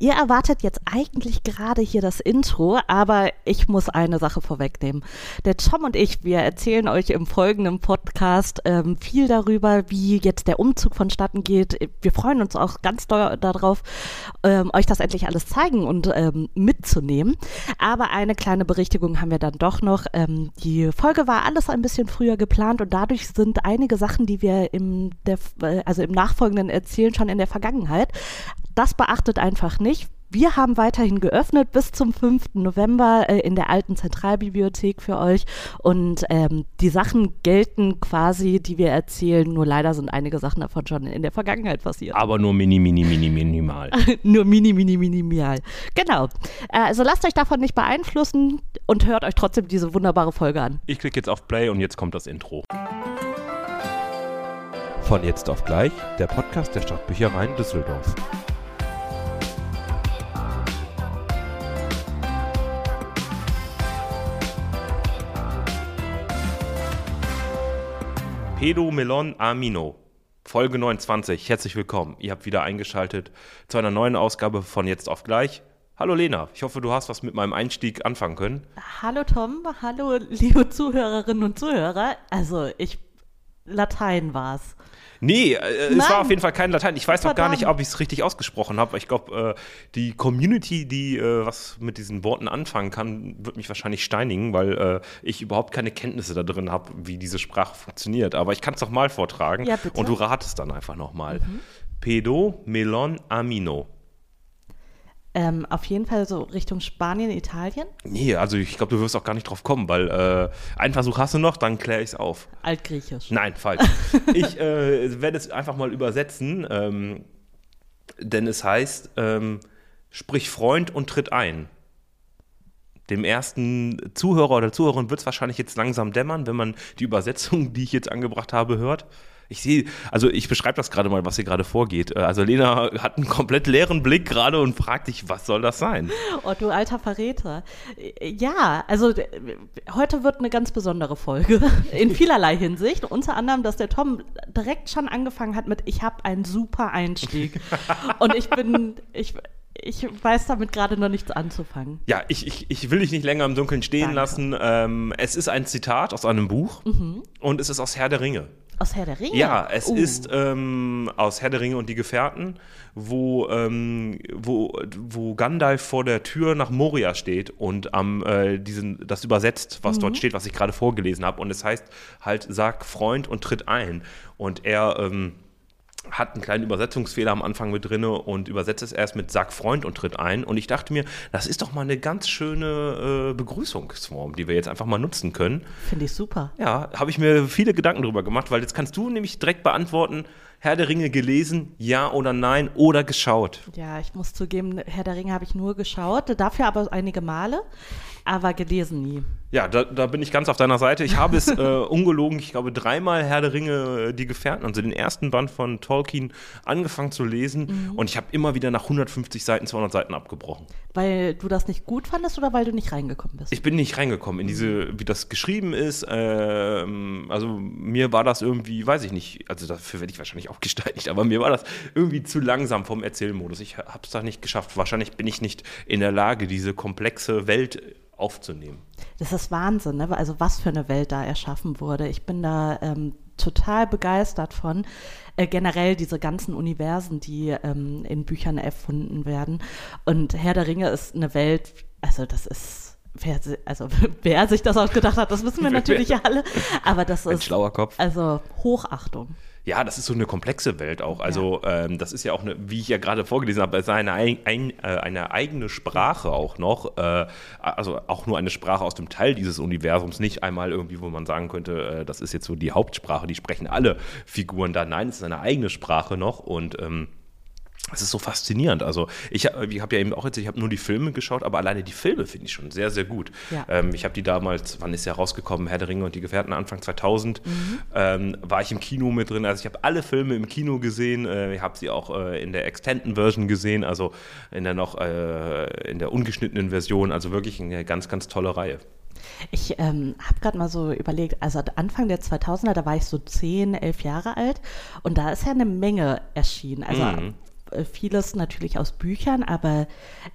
Ihr erwartet jetzt eigentlich gerade hier das Intro, aber ich muss eine Sache vorwegnehmen. Der Tom und ich, wir erzählen euch im folgenden Podcast ähm, viel darüber, wie jetzt der Umzug vonstatten geht. Wir freuen uns auch ganz doll darauf, ähm, euch das endlich alles zeigen und ähm, mitzunehmen. Aber eine kleine Berichtigung haben wir dann doch noch. Ähm, die Folge war alles ein bisschen früher geplant und dadurch sind einige Sachen, die wir im, der, äh, also im Nachfolgenden erzählen, schon in der Vergangenheit. Das beachtet einfach nicht. Wir haben weiterhin geöffnet bis zum 5. November äh, in der alten Zentralbibliothek für euch. Und ähm, die Sachen gelten quasi, die wir erzählen. Nur leider sind einige Sachen davon schon in der Vergangenheit passiert. Aber nur mini, mini, mini, minimal. nur mini, mini, minimal. Genau. Äh, also lasst euch davon nicht beeinflussen und hört euch trotzdem diese wunderbare Folge an. Ich klicke jetzt auf Play und jetzt kommt das Intro. Von jetzt auf gleich, der Podcast der Stadtbüchereien Düsseldorf. Pedomelon Amino, Folge 29. Herzlich willkommen. Ihr habt wieder eingeschaltet zu einer neuen Ausgabe von Jetzt auf gleich. Hallo Lena, ich hoffe, du hast was mit meinem Einstieg anfangen können. Hallo Tom, hallo liebe Zuhörerinnen und Zuhörer. Also ich Latein war's. Nee, äh, es war auf jeden Fall kein Latein. Ich weiß noch gar nicht, ob ich es richtig ausgesprochen habe. Ich glaube, äh, die Community, die äh, was mit diesen Worten anfangen kann, wird mich wahrscheinlich steinigen, weil äh, ich überhaupt keine Kenntnisse da drin habe, wie diese Sprache funktioniert. Aber ich kann es doch mal vortragen Ja, und du ratest dann einfach nochmal. Mhm. Pedo Melon Amino. Ähm, auf jeden Fall so Richtung Spanien, Italien. Nee, also ich glaube, du wirst auch gar nicht drauf kommen, weil äh, einen Versuch hast du noch, dann kläre ich es auf. Altgriechisch. Nein, falsch. ich äh, werde es einfach mal übersetzen, ähm, denn es heißt, ähm, sprich Freund und tritt ein. Dem ersten Zuhörer oder Zuhörerin wird es wahrscheinlich jetzt langsam dämmern, wenn man die Übersetzung, die ich jetzt angebracht habe, hört. Ich sehe, also ich beschreibe das gerade mal, was hier gerade vorgeht. Äh, Also Lena hat einen komplett leeren Blick gerade und fragt dich, was soll das sein? Oh, du alter Verräter. Ja, also d- heute wird eine ganz besondere Folge in vielerlei Hinsicht. Unter anderem, dass der Tom direkt schon angefangen hat mit, ich habe einen super Einstieg. Und ich bin, ich, ich weiß damit gerade noch nichts anzufangen. Ja, ich, ich, ich will dich nicht länger im Dunkeln stehen Danke. lassen. Ähm, es ist ein Zitat aus einem Buch und es ist aus Herr der Ringe. Aus Herr der Ringe? Ja, es Uh. ist ähm, aus Herr der Ringe und die Gefährten, wo, ähm, wo, wo Gandalf vor der Tür nach Moria steht und am äh, diesen, das übersetzt, was Mhm. dort steht, was ich gerade vorgelesen habe. Und es heißt halt, sag Freund und tritt ein. Und er ähm, hat einen kleinen Übersetzungsfehler am Anfang mit drinne und übersetzt es erst mit Sag Freund und tritt ein. Und ich dachte mir, das ist doch mal eine ganz schöne äh, Begrüßungsform, die wir jetzt einfach mal nutzen können. Finde ich super. Ja, habe ich mir viele Gedanken drüber gemacht, weil jetzt kannst du nämlich direkt beantworten, Herr der Ringe gelesen, ja oder nein oder geschaut. Ja, ich muss zugeben, Herr der Ringe habe ich nur geschaut, dafür aber einige Male, aber gelesen nie. Ja, da, da bin ich ganz auf deiner Seite. Ich habe es äh, ungelogen, ich glaube, dreimal Herr der Ringe, äh, die Gefährten, also den ersten Band von Tolkien, angefangen zu lesen und ich habe immer wieder nach 150 Seiten, 200 Seiten abgebrochen. Weil du das nicht gut fandest oder weil du nicht reingekommen bist? Ich bin nicht reingekommen in diese, wie das geschrieben ist. Ähm, also mir war das irgendwie, weiß ich nicht, also dafür werde ich wahrscheinlich auch gesteinigt, aber mir war das irgendwie zu langsam vom Erzählmodus. Ich habe es da nicht geschafft. Wahrscheinlich bin ich nicht in der Lage, diese komplexe Welt aufzunehmen. Das ist Wahnsinn, ne? also was für eine Welt da erschaffen wurde. Ich bin da ähm, total begeistert von. Äh, generell diese ganzen Universen, die ähm, in Büchern erfunden werden. Und Herr der Ringe ist eine Welt, also das ist, wer, also wer sich das ausgedacht hat, das wissen wir natürlich alle. Aber das Ein ist, schlauer Kopf. also Hochachtung. Ja, das ist so eine komplexe Welt auch. Also ähm, das ist ja auch, eine, wie ich ja gerade vorgelesen habe, es ist eine, ein, ein, äh, eine eigene Sprache auch noch. Äh, also auch nur eine Sprache aus dem Teil dieses Universums, nicht einmal irgendwie, wo man sagen könnte, äh, das ist jetzt so die Hauptsprache, die sprechen alle Figuren da. Nein, es ist eine eigene Sprache noch und ähm, es ist so faszinierend. Also ich, hab- ich habe ja eben auch jetzt, ich habe nur die Filme geschaut, aber alleine die Filme finde ich schon sehr, sehr gut. Ja. Ähm, ich habe die damals, wann ist ja rausgekommen, Herr der Ringe und die Gefährten, Anfang 2000, ähm, war ich im Kino mit drin. Also ich habe alle Filme im Kino gesehen. Äh, ich habe sie auch äh, in der Extended Version gesehen, also in der noch, äh, in der ungeschnittenen Version. Also wirklich eine ganz, ganz tolle Reihe. Ich ähm, habe gerade mal so überlegt, also Anfang der 2000er, da war ich so 10, 11 Jahre alt und da ist ja eine Menge erschienen. Also Mhm. Äh, vieles natürlich aus Büchern, aber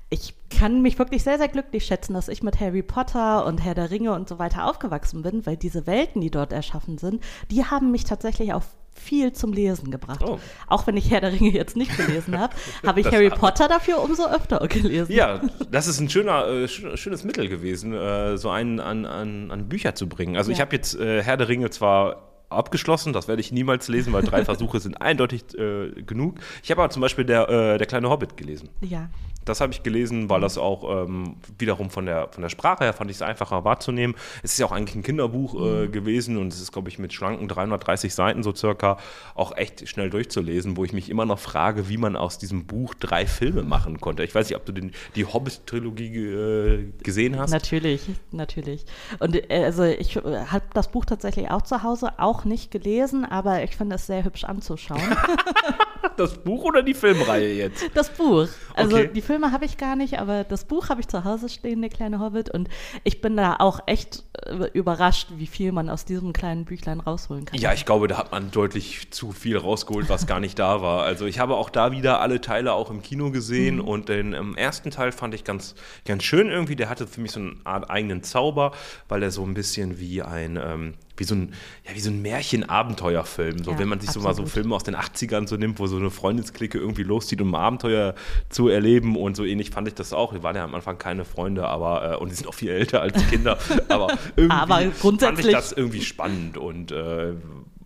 ich kann mich wirklich sehr, sehr glücklich schätzen, dass ich mit Harry Potter und Herr der Ringe und so weiter aufgewachsen bin, weil diese Welten, die dort erschaffen sind, die haben mich tatsächlich auch viel zum Lesen gebracht. Oh. Auch wenn ich Herr der Ringe jetzt nicht gelesen habe, habe ich das Harry Potter dafür umso öfter gelesen. Ja, das ist ein schöner, äh, schönes Mittel gewesen, äh, so einen an, an, an, Bücher zu bringen. Also ja. ich habe jetzt äh, Herr der Ringe zwar abgeschlossen. Das werde ich niemals lesen, weil drei Versuche sind eindeutig äh, genug. Ich habe aber zum Beispiel der, äh, der kleine Hobbit gelesen. Ja. Das habe ich gelesen, weil das auch ähm, wiederum von der, von der Sprache her fand ich es einfacher wahrzunehmen. Es ist ja auch eigentlich ein Kinderbuch äh, mhm. gewesen und es ist, glaube ich, mit schlanken 330 Seiten so circa auch echt schnell durchzulesen, wo ich mich immer noch frage, wie man aus diesem Buch drei Filme machen konnte. Ich weiß nicht, ob du den, die Hobbit-Trilogie äh, gesehen hast. Natürlich, natürlich. Und äh, also ich äh, habe das Buch tatsächlich auch zu Hause, auch nicht gelesen, aber ich finde es sehr hübsch anzuschauen. das Buch oder die Filmreihe jetzt? Das Buch. Also okay. die Filme habe ich gar nicht, aber das Buch habe ich zu Hause stehen, der kleine Hobbit. Und ich bin da auch echt äh, überrascht, wie viel man aus diesem kleinen Büchlein rausholen kann. Ja, ich glaube, da hat man deutlich zu viel rausgeholt, was gar nicht da war. Also ich habe auch da wieder alle Teile auch im Kino gesehen mhm. und den ähm, ersten Teil fand ich ganz, ganz schön irgendwie. Der hatte für mich so eine Art eigenen Zauber, weil er so ein bisschen wie ein ähm, wie so ein, ja, wie so ein Märchen-Abenteuerfilm. So, ja, wenn man sich absolut. so mal so Filme aus den 80ern so nimmt, wo so eine Freundesklicke irgendwie loszieht, um ein Abenteuer zu erleben und so ähnlich fand ich das auch. Wir waren ja am Anfang keine Freunde, aber, äh, und die sind auch viel älter als Kinder, aber irgendwie aber fand ich das irgendwie spannend und äh,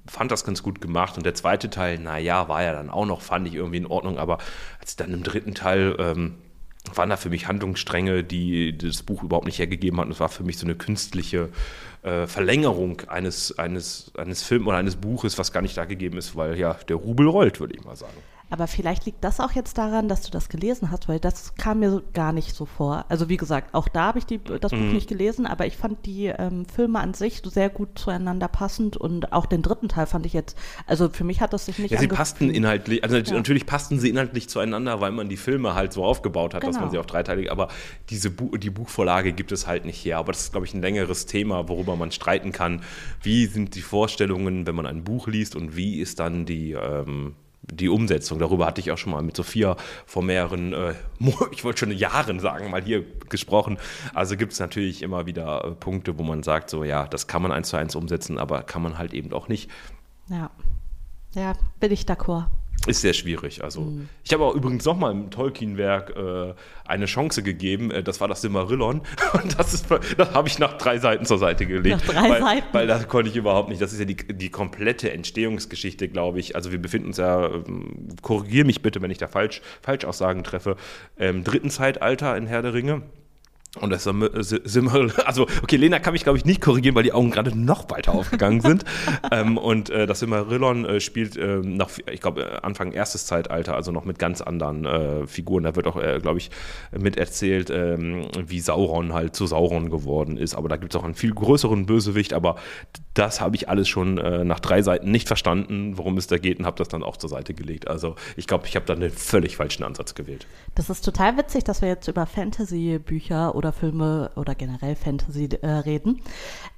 fand das ganz gut gemacht. Und der zweite Teil, naja, war ja dann auch noch, fand ich irgendwie in Ordnung, aber als dann im dritten Teil ähm, waren da für mich Handlungsstränge, die das Buch überhaupt nicht hergegeben hatten. Es war für mich so eine künstliche äh, Verlängerung eines, eines, eines Films oder eines Buches, was gar nicht da gegeben ist, weil ja der Rubel rollt, würde ich mal sagen. Aber vielleicht liegt das auch jetzt daran, dass du das gelesen hast, weil das kam mir gar nicht so vor. Also wie gesagt, auch da habe ich die, das Buch mhm. nicht gelesen, aber ich fand die ähm, Filme an sich sehr gut zueinander passend und auch den dritten Teil fand ich jetzt, also für mich hat das sich nicht Ja, sie passten inhaltlich, also ja. natürlich passten sie inhaltlich zueinander, weil man die Filme halt so aufgebaut hat, genau. dass man genau. sie auch dreiteilig, aber diese Bu die Buchvorlage gibt es halt nicht her. Aber das ist, glaube ich, ein längeres Thema, worüber man streiten kann. Wie sind die Vorstellungen, wenn man ein Buch liest und wie ist dann die ähm, die Umsetzung. Darüber hatte ich auch schon mal mit Sophia vor mehreren, äh, ich wollte schon Jahren sagen, mal hier gesprochen. Also gibt es natürlich immer wieder äh, Punkte, wo man sagt, so ja, das kann man eins zu eins umsetzen, aber kann man halt eben auch nicht. Ja, ja, bin ich d'accord. Ist sehr schwierig. Also mhm. ich habe auch übrigens nochmal im Tolkien-Werk äh, eine Chance gegeben. Äh, das war das Silmarillion. Und das, das habe ich nach drei Seiten zur Seite gelegt. Nach drei weil, Seiten? Weil das konnte ich überhaupt nicht. Das ist ja die, die komplette Entstehungsgeschichte, glaube ich. Also wir befinden uns ja, ähm, korrigiere mich bitte, wenn ich da falsch, Falschaussagen treffe, im dritten Zeitalter in Herr der Ringe. Und das Simmel, also okay, Lena kann mich glaube ich nicht korrigieren, weil die Augen gerade noch weiter aufgegangen sind. ähm, und äh, das Silmarillion äh, spielt äh, noch, ich glaube, Anfang erstes Zeitalter, also noch mit ganz anderen äh, Figuren. Da wird auch, äh, glaube ich, mit erzählt, ähm, wie Sauron halt zu Sauron geworden ist. Aber da gibt es auch einen viel größeren Bösewicht. Aber das habe ich alles schon äh, nach drei Seiten nicht verstanden, worum es da geht, und habe das dann auch zur Seite gelegt. Also ich glaube, ich habe da einen völlig falschen Ansatz gewählt. Das ist total witzig, dass wir jetzt über Fantasy-Bücher oder Filme oder generell Fantasy äh, reden.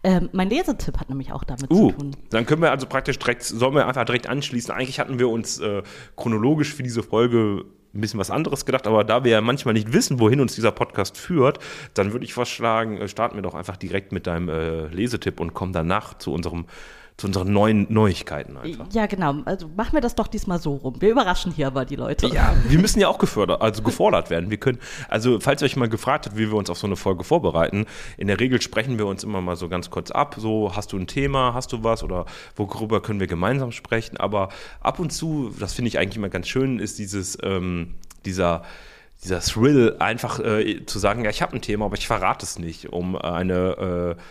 Ähm, mein Lesetipp hat nämlich auch damit uh, zu tun. Dann können wir also praktisch direkt, sollen wir einfach direkt anschließen. Eigentlich hatten wir uns äh, chronologisch für diese Folge ein bisschen was anderes gedacht, aber da wir ja manchmal nicht wissen, wohin uns dieser Podcast führt, dann würde ich vorschlagen, äh, starten wir doch einfach direkt mit deinem äh, Lesetipp und kommen danach zu unserem zu unseren neuen Neuigkeiten einfach. Ja, genau. Also machen wir das doch diesmal so rum. Wir überraschen hier aber die Leute. Ja, wir müssen ja auch gefördert, also gefordert werden. Wir können, also falls ihr euch mal gefragt habt, wie wir uns auf so eine Folge vorbereiten, in der Regel sprechen wir uns immer mal so ganz kurz ab. So, hast du ein Thema, hast du was oder worüber können wir gemeinsam sprechen? Aber ab und zu, das finde ich eigentlich immer ganz schön, ist dieses, ähm, dieser dieser Thrill, einfach äh, zu sagen, ja, ich habe ein Thema, aber ich verrate es nicht, um eine äh,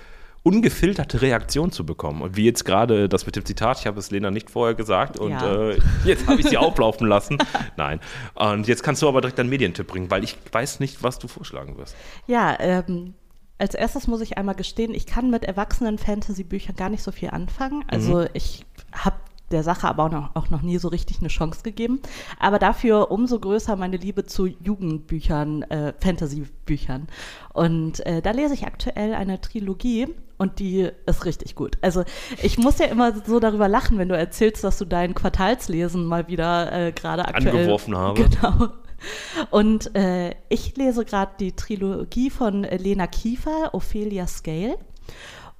ungefilterte Reaktion zu bekommen. Und wie jetzt gerade das mit dem Zitat, ich habe es Lena nicht vorher gesagt und ja. äh, jetzt habe ich sie auflaufen lassen. Nein. Und jetzt kannst du aber direkt einen Medientipp bringen, weil ich weiß nicht, was du vorschlagen wirst. Ja, ähm, als erstes muss ich einmal gestehen, ich kann mit erwachsenen Fantasy-Büchern gar nicht so viel anfangen. Also mhm. ich habe der Sache aber auch noch, auch noch, nie so richtig eine Chance gegeben. Aber dafür umso größer meine Liebe zu Jugendbüchern, äh, Fantasy-Büchern. Und äh, da lese ich aktuell eine Trilogie und die ist richtig gut. Also ich muss ja immer so darüber lachen, wenn du erzählst, dass du dein Quartalslesen mal wieder äh, gerade aktuell Angeworfen habe. Genau. Und äh, ich lese gerade die Trilogie von Lena Kiefer, Ophelia Scale.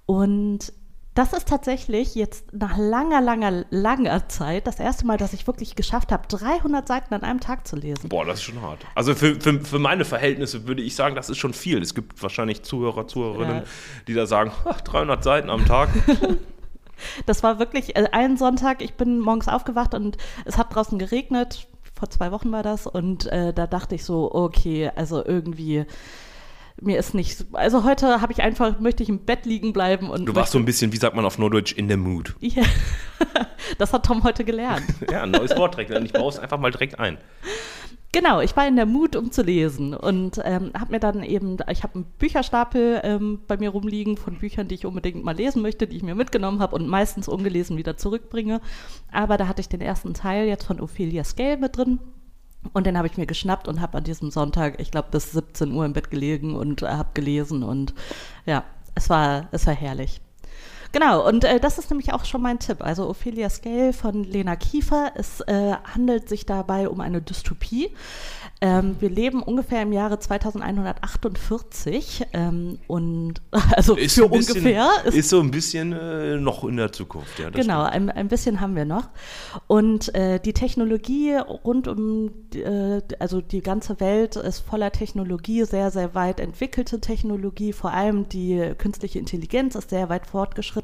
Und das ist tatsächlich jetzt nach langer, langer, langer Zeit das erste Mal, dass ich wirklich geschafft habe, 300 Seiten an einem Tag zu lesen. Boah, das ist schon hart. Also für, für, für meine Verhältnisse würde ich sagen, das ist schon viel. Es gibt wahrscheinlich Zuhörer, Zuhörerinnen, Ja. die da sagen, ach, 300 Seiten am Tag. Das war wirklich äh, ein Sonntag, ich bin morgens aufgewacht und es hat draußen geregnet. Vor zwei Wochen war das und äh, da dachte ich so, okay, also irgendwie mir ist nicht, also heute habe ich einfach, möchte ich im Bett liegen bleiben und Du warst so ein bisschen, wie sagt man auf Norddeutsch, in der Mood. Ja. das hat Tom heute gelernt. Ja, ein neues Wort direkt. Und ich baue es einfach mal direkt ein. Genau, ich war in der Mut, um zu lesen und ähm, habe mir dann eben, ich habe einen Bücherstapel ähm, bei mir rumliegen von Büchern, die ich unbedingt mal lesen möchte, die ich mir mitgenommen habe und meistens ungelesen wieder zurückbringe. Aber da hatte ich den ersten Teil jetzt von Ophelia Scale mit drin. Und den habe ich mir geschnappt und habe an diesem Sonntag, ich glaube, bis 17 Uhr im Bett gelegen und äh, habe gelesen. Und ja, es war, es war herrlich. Genau, und äh, das ist nämlich auch schon mein Tipp. Also Ophelia Scale von Lena Kiefer. Es äh, handelt sich dabei um eine Dystopie. Ähm, wir leben ungefähr im Jahre 2148 ähm, und also Ist für bisschen, ungefähr Ist, so ein bisschen äh, noch in der Zukunft. Ja, Genau, ein, ein bisschen haben wir noch. Und äh, die Technologie rund um, äh, also die ganze Welt ist voller Technologie, sehr, sehr weit entwickelte Technologie. Vor allem die künstliche Intelligenz ist sehr weit fortgeschritten.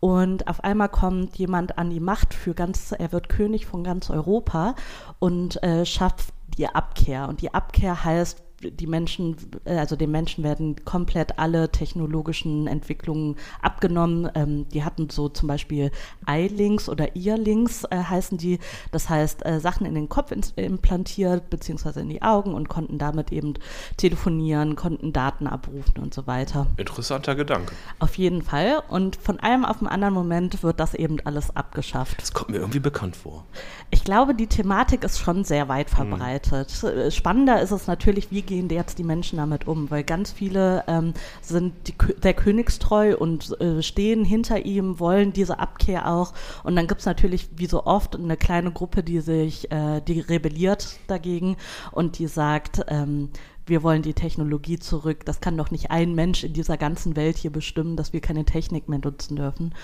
Und auf einmal kommt jemand an die Macht für ganz, er wird König von ganz Europa und äh, schafft die Abkehr. Und die Abkehr heißt, die Menschen, äh, also den Menschen werden komplett alle technologischen Entwicklungen abgenommen. Ähm, die hatten so zum Beispiel Eye-Links oder Ear-Links äh, heißen die. Das heißt, äh, Sachen in den Kopf ins- implantiert, beziehungsweise in die Augen und konnten damit eben telefonieren, konnten Daten abrufen und so weiter. Interessanter Gedanke. Auf jeden Fall. Und von einem auf den anderen Moment wird das eben alles abgeschafft. Das kommt mir irgendwie bekannt vor. Ich glaube, die Thematik ist schon sehr weit verbreitet. Äh, Spannender ist es natürlich, wie gehen jetzt die Menschen damit um, weil ganz viele ähm, sind die, der Königstreu und äh, stehen hinter ihm, wollen diese Abkehr auch. Und dann gibt es natürlich, wie so oft, eine kleine Gruppe, die sich, äh, die rebelliert dagegen und die sagt, ähm, wir wollen die Technologie zurück. Das kann doch nicht ein Mensch in dieser ganzen Welt hier bestimmen, dass wir keine Technik mehr nutzen dürfen.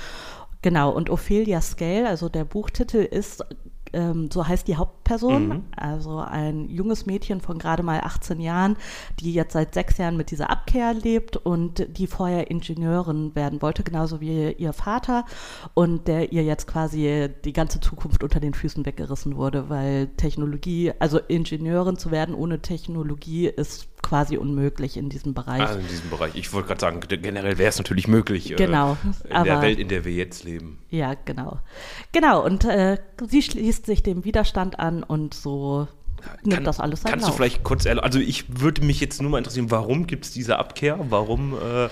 Genau, und Ophelia Scale, also der Buchtitel ist, ähm, so heißt die Hauptperson, Mhm. also ein junges Mädchen von gerade mal 18 Jahren, die jetzt seit sechs Jahren mit dieser Abkehr lebt und die vorher Ingenieurin werden wollte, genauso wie ihr Vater und der ihr jetzt quasi die ganze Zukunft unter den Füßen weggerissen wurde, weil Technologie, also Ingenieurin zu werden ohne Technologie ist quasi unmöglich in diesem Bereich. Also in diesem Bereich. Ich wollte gerade sagen, generell wäre es natürlich möglich. Genau, Äh, in der aber- Welt, in der wir jetzt leben. Ja, genau. Genau, und äh, sie schließt sich dem Widerstand an und so nimmt Kann- das alles seinen Kannst du Lauf. vielleicht kurz erläutern? Also ich würde mich jetzt nur mal interessieren, warum gibt es diese Abkehr? Warum? Äh,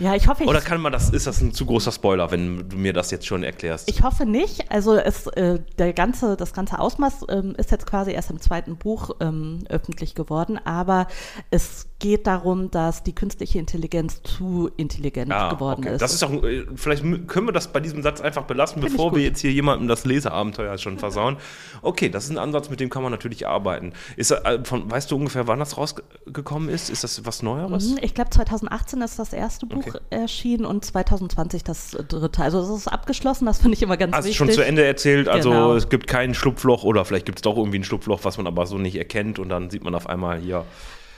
Ja, ich hoffe, oder kann man das, ist das ein zu großer Spoiler, wenn du mir das jetzt schon erklärst? ich hoffe nicht. Also es, äh, der ganze, das ganze Ausmaß ähm, ist jetzt quasi erst im zweiten Buch ähm, öffentlich geworden, aber es geht darum, dass die künstliche Intelligenz zu intelligent Ah, geworden okay. ist. Das ist auch, äh, vielleicht können wir das bei diesem Satz einfach belassen, Find bevor wir jetzt hier jemandem das Leseabenteuer schon versauen. Okay, das ist ein Ansatz, mit dem kann man natürlich arbeiten. Ist, äh, von, weißt du ungefähr, wann das rausgekommen ist? Ist das was Neueres? Mhm, Ich glaube, 2018 ist das erste Buch Okay. erschienen und 2020 das dritte. Also es ist abgeschlossen, das finde ich immer ganz Also wichtig. schon zu Ende erzählt, also Genau. es gibt kein Schlupfloch oder vielleicht gibt es doch irgendwie ein Schlupfloch, was man aber so nicht erkennt und dann sieht man auf einmal hier.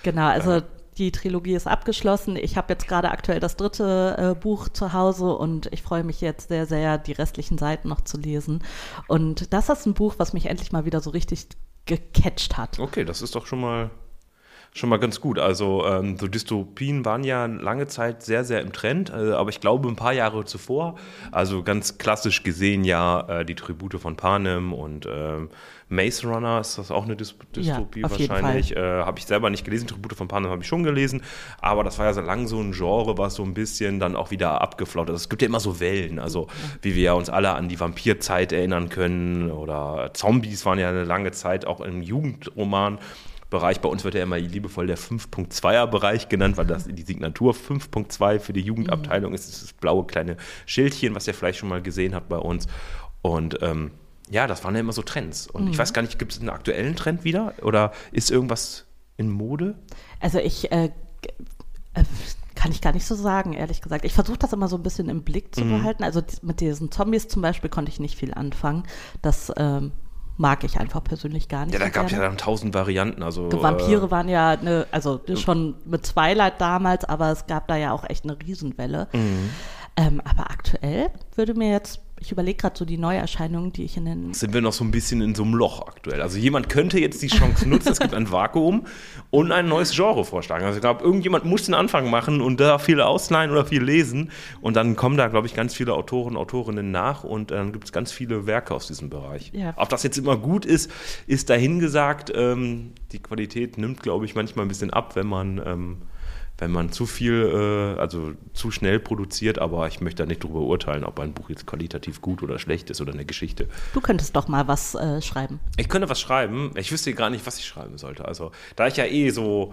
Genau, also die Trilogie ist abgeschlossen. Ich habe jetzt gerade aktuell das dritte äh, Buch zu Hause und ich freue mich jetzt sehr, sehr, die restlichen Seiten noch zu lesen. Und das ist ein Buch, was mich endlich mal wieder so richtig gecatcht hat. Okay, das ist doch schon mal schon mal ganz gut. Also ähm, so Dystopien waren ja lange Zeit sehr, sehr im Trend, äh, aber ich glaube ein paar Jahre zuvor, also ganz klassisch gesehen ja äh, die Tribute von Panem und ähm, Maze Runner, ist das auch eine Dys Dystopie auf jeden wahrscheinlich? Äh, habe ich selber nicht gelesen, Tribute von Panem habe ich schon gelesen, aber das war ja so lang so ein Genre, was so ein bisschen dann auch wieder abgeflaut ist. Es gibt ja immer so Wellen, also wie wir ja uns alle an die Vampirzeit erinnern können oder Zombies waren ja eine lange Zeit auch im Jugendroman Bereich. Bei uns wird ja immer liebevoll der 5.2er Bereich genannt, weil das die Signatur 5.2 für die Jugendabteilung ist. Das, ist das blaue kleine Schildchen, was ihr vielleicht schon mal gesehen habt bei uns. Und ähm, ja, das waren ja immer so Trends. Und ich weiß gar nicht, gibt es einen aktuellen Trend wieder? Oder ist irgendwas in Mode? Also ich äh, äh, kann ich gar nicht so sagen, ehrlich gesagt. Ich versuche das immer so ein bisschen im Blick zu behalten. Also mit diesen Zombies zum Beispiel konnte ich nicht viel anfangen. Das ähm, mag ich einfach persönlich gar nicht. Ja, da gab es ja dann tausend Varianten. Also, Vampire waren ja eine, also schon mit Twilight damals, aber es gab da ja auch echt eine Riesenwelle. Mhm. Ähm, aber aktuell würde mir jetzt, ich überlege gerade so die Neuerscheinungen, die ich in den Äh, sind wir noch so ein bisschen in so einem Loch aktuell. Also jemand könnte jetzt die Chance nutzen, es gibt ein Vakuum und ein neues Genre vorschlagen. Also ich glaube, irgendjemand muss den Anfang machen und da viel ausleihen oder viel lesen und dann kommen da, glaube ich, ganz viele Autoren, Autorinnen nach und dann gibt es ganz viele Werke aus diesem Bereich. Ja. Ob das jetzt immer gut ist, ist dahingesagt. Ähm, die Qualität nimmt, glaube ich, manchmal ein bisschen ab, wenn man... Ähm, wenn man zu viel, äh, also zu schnell produziert, aber ich möchte da nicht drüber urteilen, ob ein Buch jetzt qualitativ gut oder schlecht ist oder eine Geschichte. Du könntest doch mal was äh, schreiben. Ich könnte was schreiben. Ich wüsste gar nicht, was ich schreiben sollte. Also, da ich ja eh so.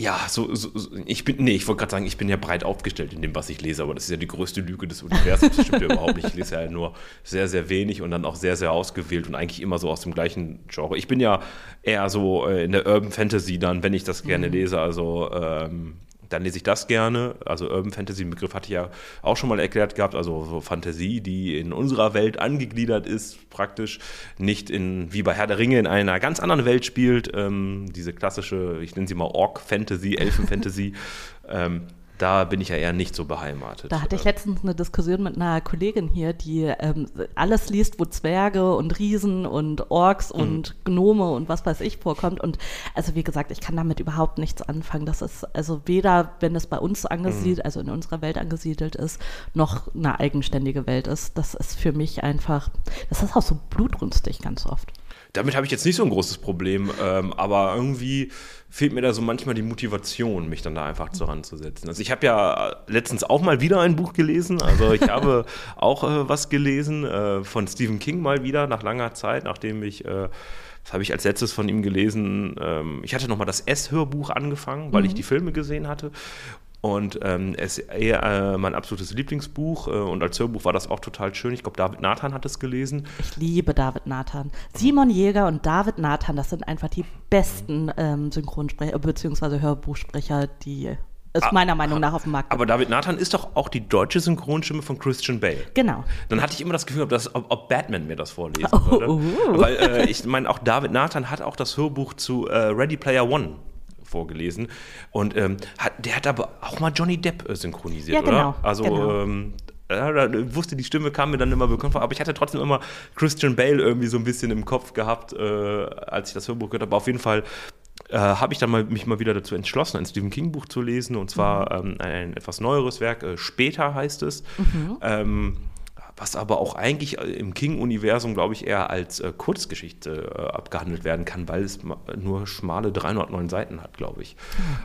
Ja, so, so, so ich bin, nee, ich wollte gerade sagen, ich bin ja breit aufgestellt in dem, was ich lese, aber das ist ja die größte Lüge des Universums. Das stimmt ja überhaupt nicht. Ich lese ja nur sehr, sehr wenig und dann auch sehr, sehr ausgewählt und eigentlich immer so aus dem gleichen Genre. Ich bin ja eher so äh, in der Urban Fantasy dann, wenn ich das gerne lese. Also, ähm, dann lese ich das gerne. Also Urban Fantasy, den Begriff hatte ich ja auch schon mal erklärt gehabt. Also so Fantasie, die in unserer Welt angegliedert ist, praktisch nicht in, wie bei Herr der Ringe, in einer ganz anderen Welt spielt. Ähm, diese klassische, ich nenne sie mal Orc-Fantasy, Elfen-Fantasy. ähm, da bin ich ja eher nicht so beheimatet. Da hatte ich letztens eine Diskussion mit einer Kollegin hier, die ähm, alles liest, wo Zwerge und Riesen und Orks Mhm. und Gnome und was weiß ich vorkommt. Und also wie gesagt, ich kann damit überhaupt nichts anfangen. Das ist also weder, wenn es bei uns Mhm. angesiedelt, also in unserer Welt angesiedelt ist, noch eine eigenständige Welt ist. Das ist für mich einfach, das ist auch so blutrünstig ganz oft. Damit habe ich jetzt nicht so ein großes Problem, ähm, aber irgendwie fehlt mir da so manchmal die Motivation, mich dann da einfach so ranzusetzen. Also ich habe ja letztens auch mal wieder ein Buch gelesen, also ich habe auch äh, was gelesen äh, von Stephen King mal wieder nach langer Zeit, nachdem ich äh, das habe ich als letztes von ihm gelesen. Ähm, ich hatte nochmal das S-Hörbuch angefangen, weil ich die Filme gesehen hatte. Und ähm, es ist eher äh, mein absolutes Lieblingsbuch äh, und als Hörbuch war das auch total schön. Ich glaube, David Nathan hat es gelesen. Ich liebe David Nathan. Simon Jäger und David Nathan, das sind einfach die besten ähm, Synchronsprecher bzw. Hörbuchsprecher, die es Ah, meiner Meinung nach auf dem Markt gibt. Aber David Nathan ist doch auch die deutsche Synchronstimme von Christian Bale. Genau. Dann hatte ich immer das Gefühl, ob, das, ob, ob Batman mir das vorlesen Oh, würde. uh. Weil äh, ich meine, auch David Nathan hat auch das Hörbuch zu äh, Ready Player One vorgelesen. Und ähm, hat, der hat aber auch mal Johnny Depp äh, synchronisiert, Ja, genau, oder? Also genau. ähm, ja, wusste die Stimme kam mir dann immer bekannt vor, aber ich hatte trotzdem immer Christian Bale irgendwie so ein bisschen im Kopf gehabt, äh, als ich das Hörbuch gehört habe. Auf jeden Fall äh, habe ich dann mal, mich mal wieder dazu entschlossen, ein Stephen King Buch zu lesen und zwar Mhm. ähm, ein, ein etwas neueres Werk, äh, später heißt es. Mhm. Ähm, was aber auch eigentlich äh, im King-Universum, glaube ich, eher als äh, Kurzgeschichte äh, abgehandelt werden kann, weil es nur schmale 309 Seiten hat, glaube ich.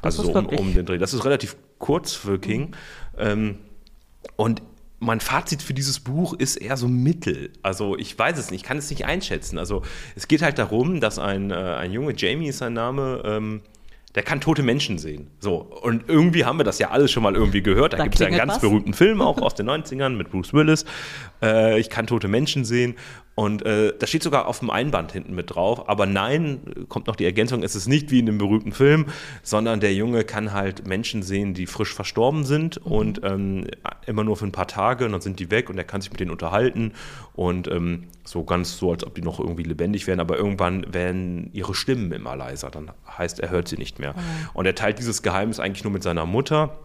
das also ist so um, um den Dreh. Das ist relativ kurz für King. Ähm, und mein Fazit für dieses Buch ist eher so mittel. Also ich weiß es nicht, ich kann es nicht einschätzen. Also es geht halt darum, dass ein, äh, ein Junge, Jamie ist sein Name, ähm, der kann tote Menschen sehen. So, und irgendwie haben wir das ja alles schon mal irgendwie gehört. Da, Da gibt es ja einen ganz was. berühmten Film auch aus den 90ern mit Bruce Willis. Äh, ich kann tote Menschen sehen. Und äh, da steht sogar auf dem Einband hinten mit drauf. Aber nein, kommt noch die Ergänzung, es ist nicht wie in dem berühmten Film, sondern der Junge kann halt Menschen sehen, die frisch verstorben sind Mhm. und ähm, immer nur für ein paar Tage und dann sind die weg und er kann sich mit denen unterhalten und ähm, so ganz so, als ob die noch irgendwie lebendig wären, aber irgendwann werden ihre Stimmen immer leiser. Dann heißt, er hört sie nicht mehr. Und er teilt dieses Geheimnis eigentlich nur mit seiner Mutter.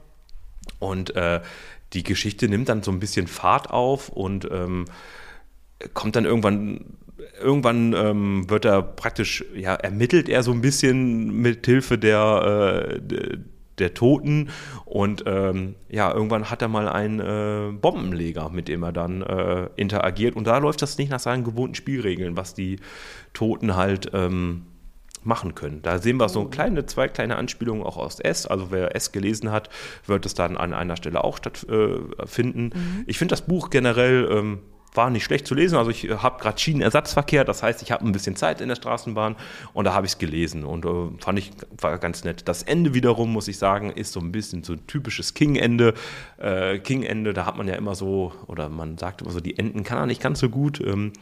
Und äh, die Geschichte nimmt dann so ein bisschen Fahrt auf und ähm, kommt dann irgendwann, irgendwann ähm, wird er praktisch, ja, ermittelt er so ein bisschen mit Hilfe der, äh, de- der Toten und ähm, ja, irgendwann hat er mal einen äh, Bombenleger, mit dem er dann äh, interagiert und da läuft das nicht nach seinen gewohnten Spielregeln, was die Toten halt ähm, machen können. Da sehen wir so kleine, zwei kleine Anspielungen auch aus S. Also wer S gelesen hat, wird es dann an einer Stelle auch stattfinden. Ich finde das Buch generell ähm, war nicht schlecht zu lesen. Also ich habe gerade Schienenersatzverkehr, das heißt, ich habe ein bisschen Zeit in der Straßenbahn und da habe ich es gelesen und äh, fand ich war ganz nett. Das Ende wiederum, muss ich sagen, ist so ein bisschen so ein typisches King-Ende. Äh, King-Ende, da hat man ja immer so, oder man sagt immer so, die Enden kann er nicht ganz so gut. Ähm,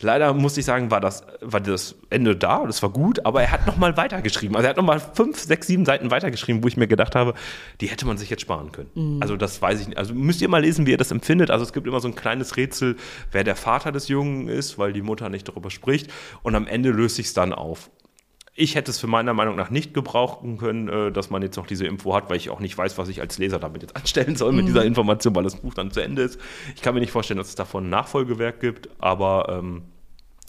Leider muss ich sagen, war das, war das Ende da, das war gut, aber er hat nochmal weitergeschrieben. Also er hat nochmal fünf, sechs, sieben Seiten weitergeschrieben, wo ich mir gedacht habe, die hätte man sich jetzt sparen können. Mhm. Also das weiß ich nicht. Also müsst ihr mal lesen, wie er das empfindet. Also es gibt immer so ein kleines Rätsel, wer der Vater des Jungen ist, weil die Mutter nicht darüber spricht. Und am Ende löst sich es dann auf. Ich hätte es für meiner Meinung nach nicht gebrauchen können, äh, dass man jetzt noch diese Info hat, weil ich auch nicht weiß, was ich als Leser damit jetzt anstellen soll mit mhm. dieser Information, weil das Buch dann zu Ende ist. Ich kann mir nicht vorstellen, dass es davon ein Nachfolgewerk gibt, aber ähm,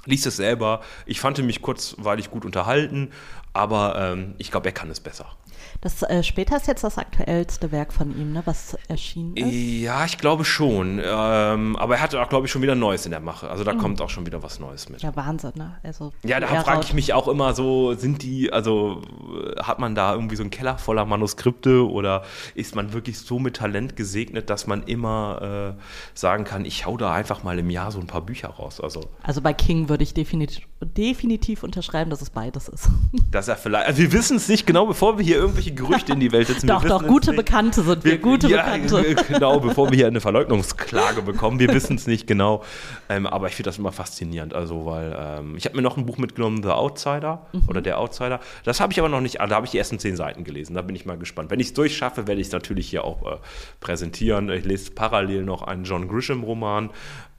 liest es selber. Ich fand mich kurzweilig gut unterhalten, aber ähm, ich glaube, er kann es besser. Das äh, später ist jetzt das aktuellste Werk von ihm, ne, was erschienen ist. Ja, ich glaube schon. Ähm, aber er hat auch, glaube ich, schon wieder Neues in der Mache. Also da mhm. kommt auch schon wieder was Neues mit. Ja, Wahnsinn, ne? Also, ja, da frage ich mich auch immer so, sind die, also hat man da irgendwie so einen Keller voller Manuskripte oder ist man wirklich so mit Talent gesegnet, dass man immer äh, sagen kann, ich hau da einfach mal im Jahr so ein paar Bücher raus. Also, also bei King würde ich definitiv, definitiv unterschreiben, dass es beides ist. Dass er vielleicht, also wir wissen es nicht genau, bevor wir hier irgendwelche Gerüchte in die Welt setzen. doch, doch, gute Bekannte sind wir, wir gute ja, Bekannte. Genau, bevor wir hier eine Verleugnungsklage bekommen. Wir wissen es nicht genau. Ähm, aber ich finde das immer faszinierend. Also, weil ähm, ich habe mir noch ein Buch mitgenommen, The Outsider mhm. oder Der Outsider. Das habe ich aber noch nicht, da habe ich die ersten zehn Seiten gelesen. Da bin ich mal gespannt. Wenn ich es durchschaffe, werde ich es natürlich hier auch äh, präsentieren. Ich lese parallel noch einen John Grisham-Roman.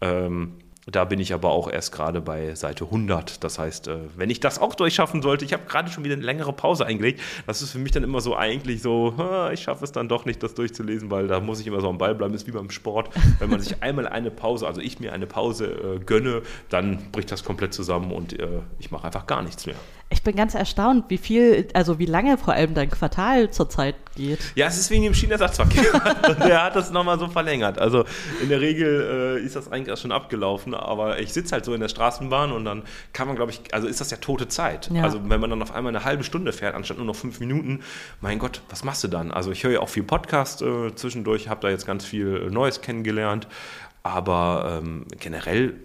Ähm, da bin ich aber auch erst gerade bei Seite 100. Das heißt, äh, wenn ich das auch durchschaffen sollte, ich habe gerade schon wieder eine längere Pause eingelegt. Das ist für mich dann immer so eigentlich so, ich schaffe es dann doch nicht, das durchzulesen, weil da muss ich immer so am Ball bleiben. Das ist wie beim Sport. Wenn man sich einmal eine Pause, also ich mir eine Pause äh, gönne, dann bricht das komplett zusammen und äh, ich mache einfach gar nichts mehr. Ich bin ganz erstaunt, wie viel, also wie lange vor allem dein Quartal zurzeit geht. Ja, es ist wegen dem Schienenersatzverkehr. der hat das nochmal so verlängert. Also in der Regel äh, ist das eigentlich erst schon abgelaufen, aber ich sitze halt so in der Straßenbahn und dann kann man, glaube ich, also ist das ja tote Zeit. Ja. Also wenn man dann auf einmal eine halbe Stunde fährt, anstatt nur noch fünf Minuten, mein Gott, was machst du dann? Also ich höre ja auch viel Podcast äh, zwischendurch, habe da jetzt ganz viel Neues kennengelernt, aber ähm, generell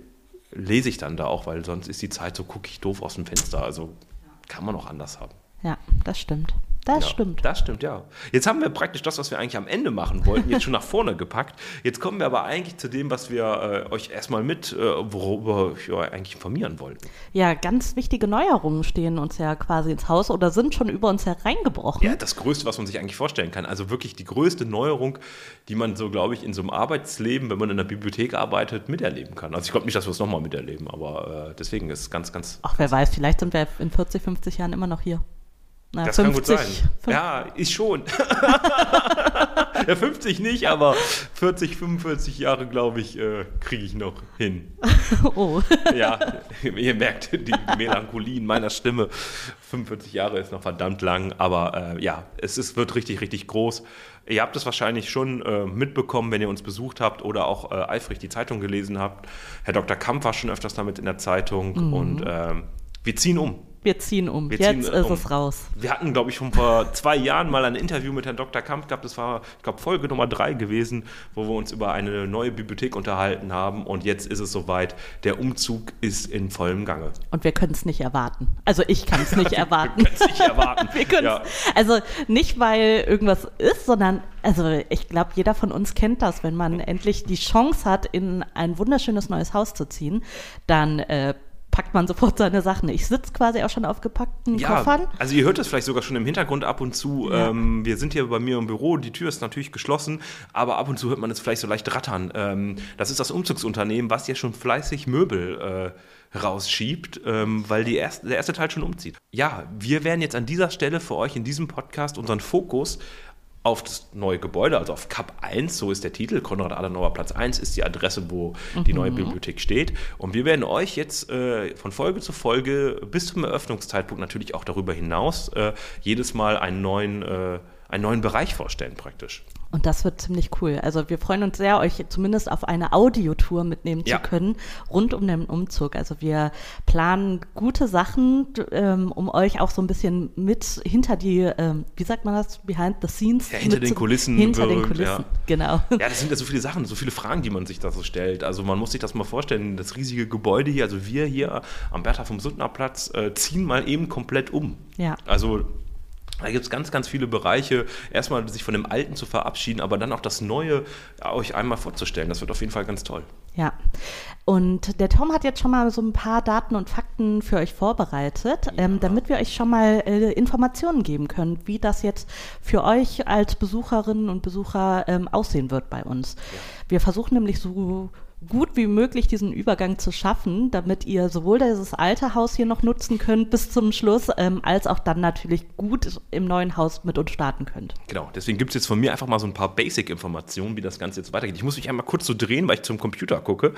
lese ich dann da auch, weil sonst ist die Zeit so, gucke ich doof aus dem Fenster. Also kann man auch anders haben. Ja, das stimmt. Das ja, stimmt. Das stimmt, ja. Jetzt haben wir praktisch das, was wir eigentlich am Ende machen wollten, jetzt schon nach vorne gepackt. Jetzt kommen wir aber eigentlich zu dem, was wir äh, euch erstmal mit, äh, worüber wir eigentlich informieren wollten. Ja, ganz wichtige Neuerungen stehen uns ja quasi ins Haus oder sind schon über uns hereingebrochen. Ja, das Größte, was man sich eigentlich vorstellen kann. Also wirklich die größte Neuerung, die man so, glaube ich, in so einem Arbeitsleben, wenn man in der Bibliothek arbeitet, miterleben kann. Also ich glaube nicht, dass wir es nochmal miterleben, aber äh, deswegen ist es ganz, ganz. Ach, wer weiß, vielleicht sind wir in 40, 50 Jahren immer noch hier. Na, das 50, kann gut sein. 50. Ja, ich schon. ja, 50 nicht, aber 40, 45 Jahre, glaube ich, äh, kriege ich noch hin. oh. Ja, ihr merkt die Melancholie in meiner Stimme. 45 Jahre ist noch verdammt lang, aber äh, ja, es ist, wird richtig, richtig groß. Ihr habt es wahrscheinlich schon äh, mitbekommen, wenn ihr uns besucht habt oder auch äh, eifrig die Zeitung gelesen habt. Herr Dr. Kamp war schon öfters damit in der Zeitung mhm. und ähm, wir ziehen um. Wir ziehen um. Wir Jetzt ziehen, ist um. es raus. Wir hatten, glaube ich, schon vor zwei Jahren mal ein Interview mit Herrn Dr. Kamp gehabt. Das war, ich glaube, Folge Nummer drei gewesen, wo wir uns über eine neue Bibliothek unterhalten haben. Und jetzt ist es soweit. Der Umzug ist in vollem Gange. Und wir können es nicht erwarten. Also ich kann es nicht erwarten. wir können es nicht erwarten. wir ja. Also nicht, weil irgendwas ist, sondern also ich glaube, jeder von uns kennt das, wenn man endlich die Chance hat, in ein wunderschönes neues Haus zu ziehen, dann äh, packt man sofort seine Sachen. Ich sitze quasi auch schon auf gepackten ja, Koffern. Also ihr hört es vielleicht sogar schon im Hintergrund ab und zu. Ja. Ähm, wir sind hier bei mir im Büro, die Tür ist natürlich geschlossen, aber ab und zu hört man es vielleicht so leicht rattern. Ähm, das ist das Umzugsunternehmen, was ja schon fleißig Möbel äh, rausschiebt, ähm, weil erste, der erste Teil schon umzieht. Ja, wir werden jetzt an dieser Stelle für euch in diesem Podcast unseren Fokus auf das neue Gebäude, also auf Cup 1, so ist der Titel, Konrad Adenauer Platz 1 ist die Adresse, wo mhm. die neue Bibliothek steht. Und wir werden euch jetzt äh, von Folge zu Folge bis zum Eröffnungszeitpunkt natürlich auch darüber hinaus äh, jedes Mal einen neuen, äh, einen neuen Bereich vorstellen praktisch. Und das wird ziemlich cool. Also wir freuen uns sehr, euch zumindest auf eine Audiotour mitnehmen Ja. zu können rund um den Umzug. Also wir planen gute Sachen, ähm, um euch auch so ein bisschen mit hinter die, ähm, wie sagt man das, behind the scenes? Ja, hinter mit den Kulissen Hinter den wirkt, Kulissen, ja. genau. Ja, das sind ja so viele Sachen, so viele Fragen, die man sich da so stellt. Also man muss sich das mal vorstellen, das riesige Gebäude hier, also wir hier am Bertha vom Sundner Platz äh, ziehen mal eben komplett um. Ja. Also da gibt es ganz, ganz viele Bereiche, erstmal sich von dem Alten zu verabschieden, aber dann auch das Neue ja, euch einmal vorzustellen. Das wird auf jeden Fall ganz toll. Ja, und der Tom hat jetzt schon mal so ein paar Daten und Fakten für euch vorbereitet, ähm, damit wir euch schon mal äh, Informationen geben können, wie das jetzt für euch als Besucherinnen und Besucher ähm, aussehen wird bei uns. Wir versuchen nämlich so gut wie möglich diesen Übergang zu schaffen, damit ihr sowohl dieses alte Haus hier noch nutzen könnt bis zum Schluss, ähm, als auch dann natürlich gut im neuen Haus mit uns starten könnt. Genau, deswegen gibt es jetzt von mir einfach mal so ein paar Basic-Informationen, wie das Ganze jetzt weitergeht. Ich muss mich einmal kurz so drehen, weil ich zum Computer gucke.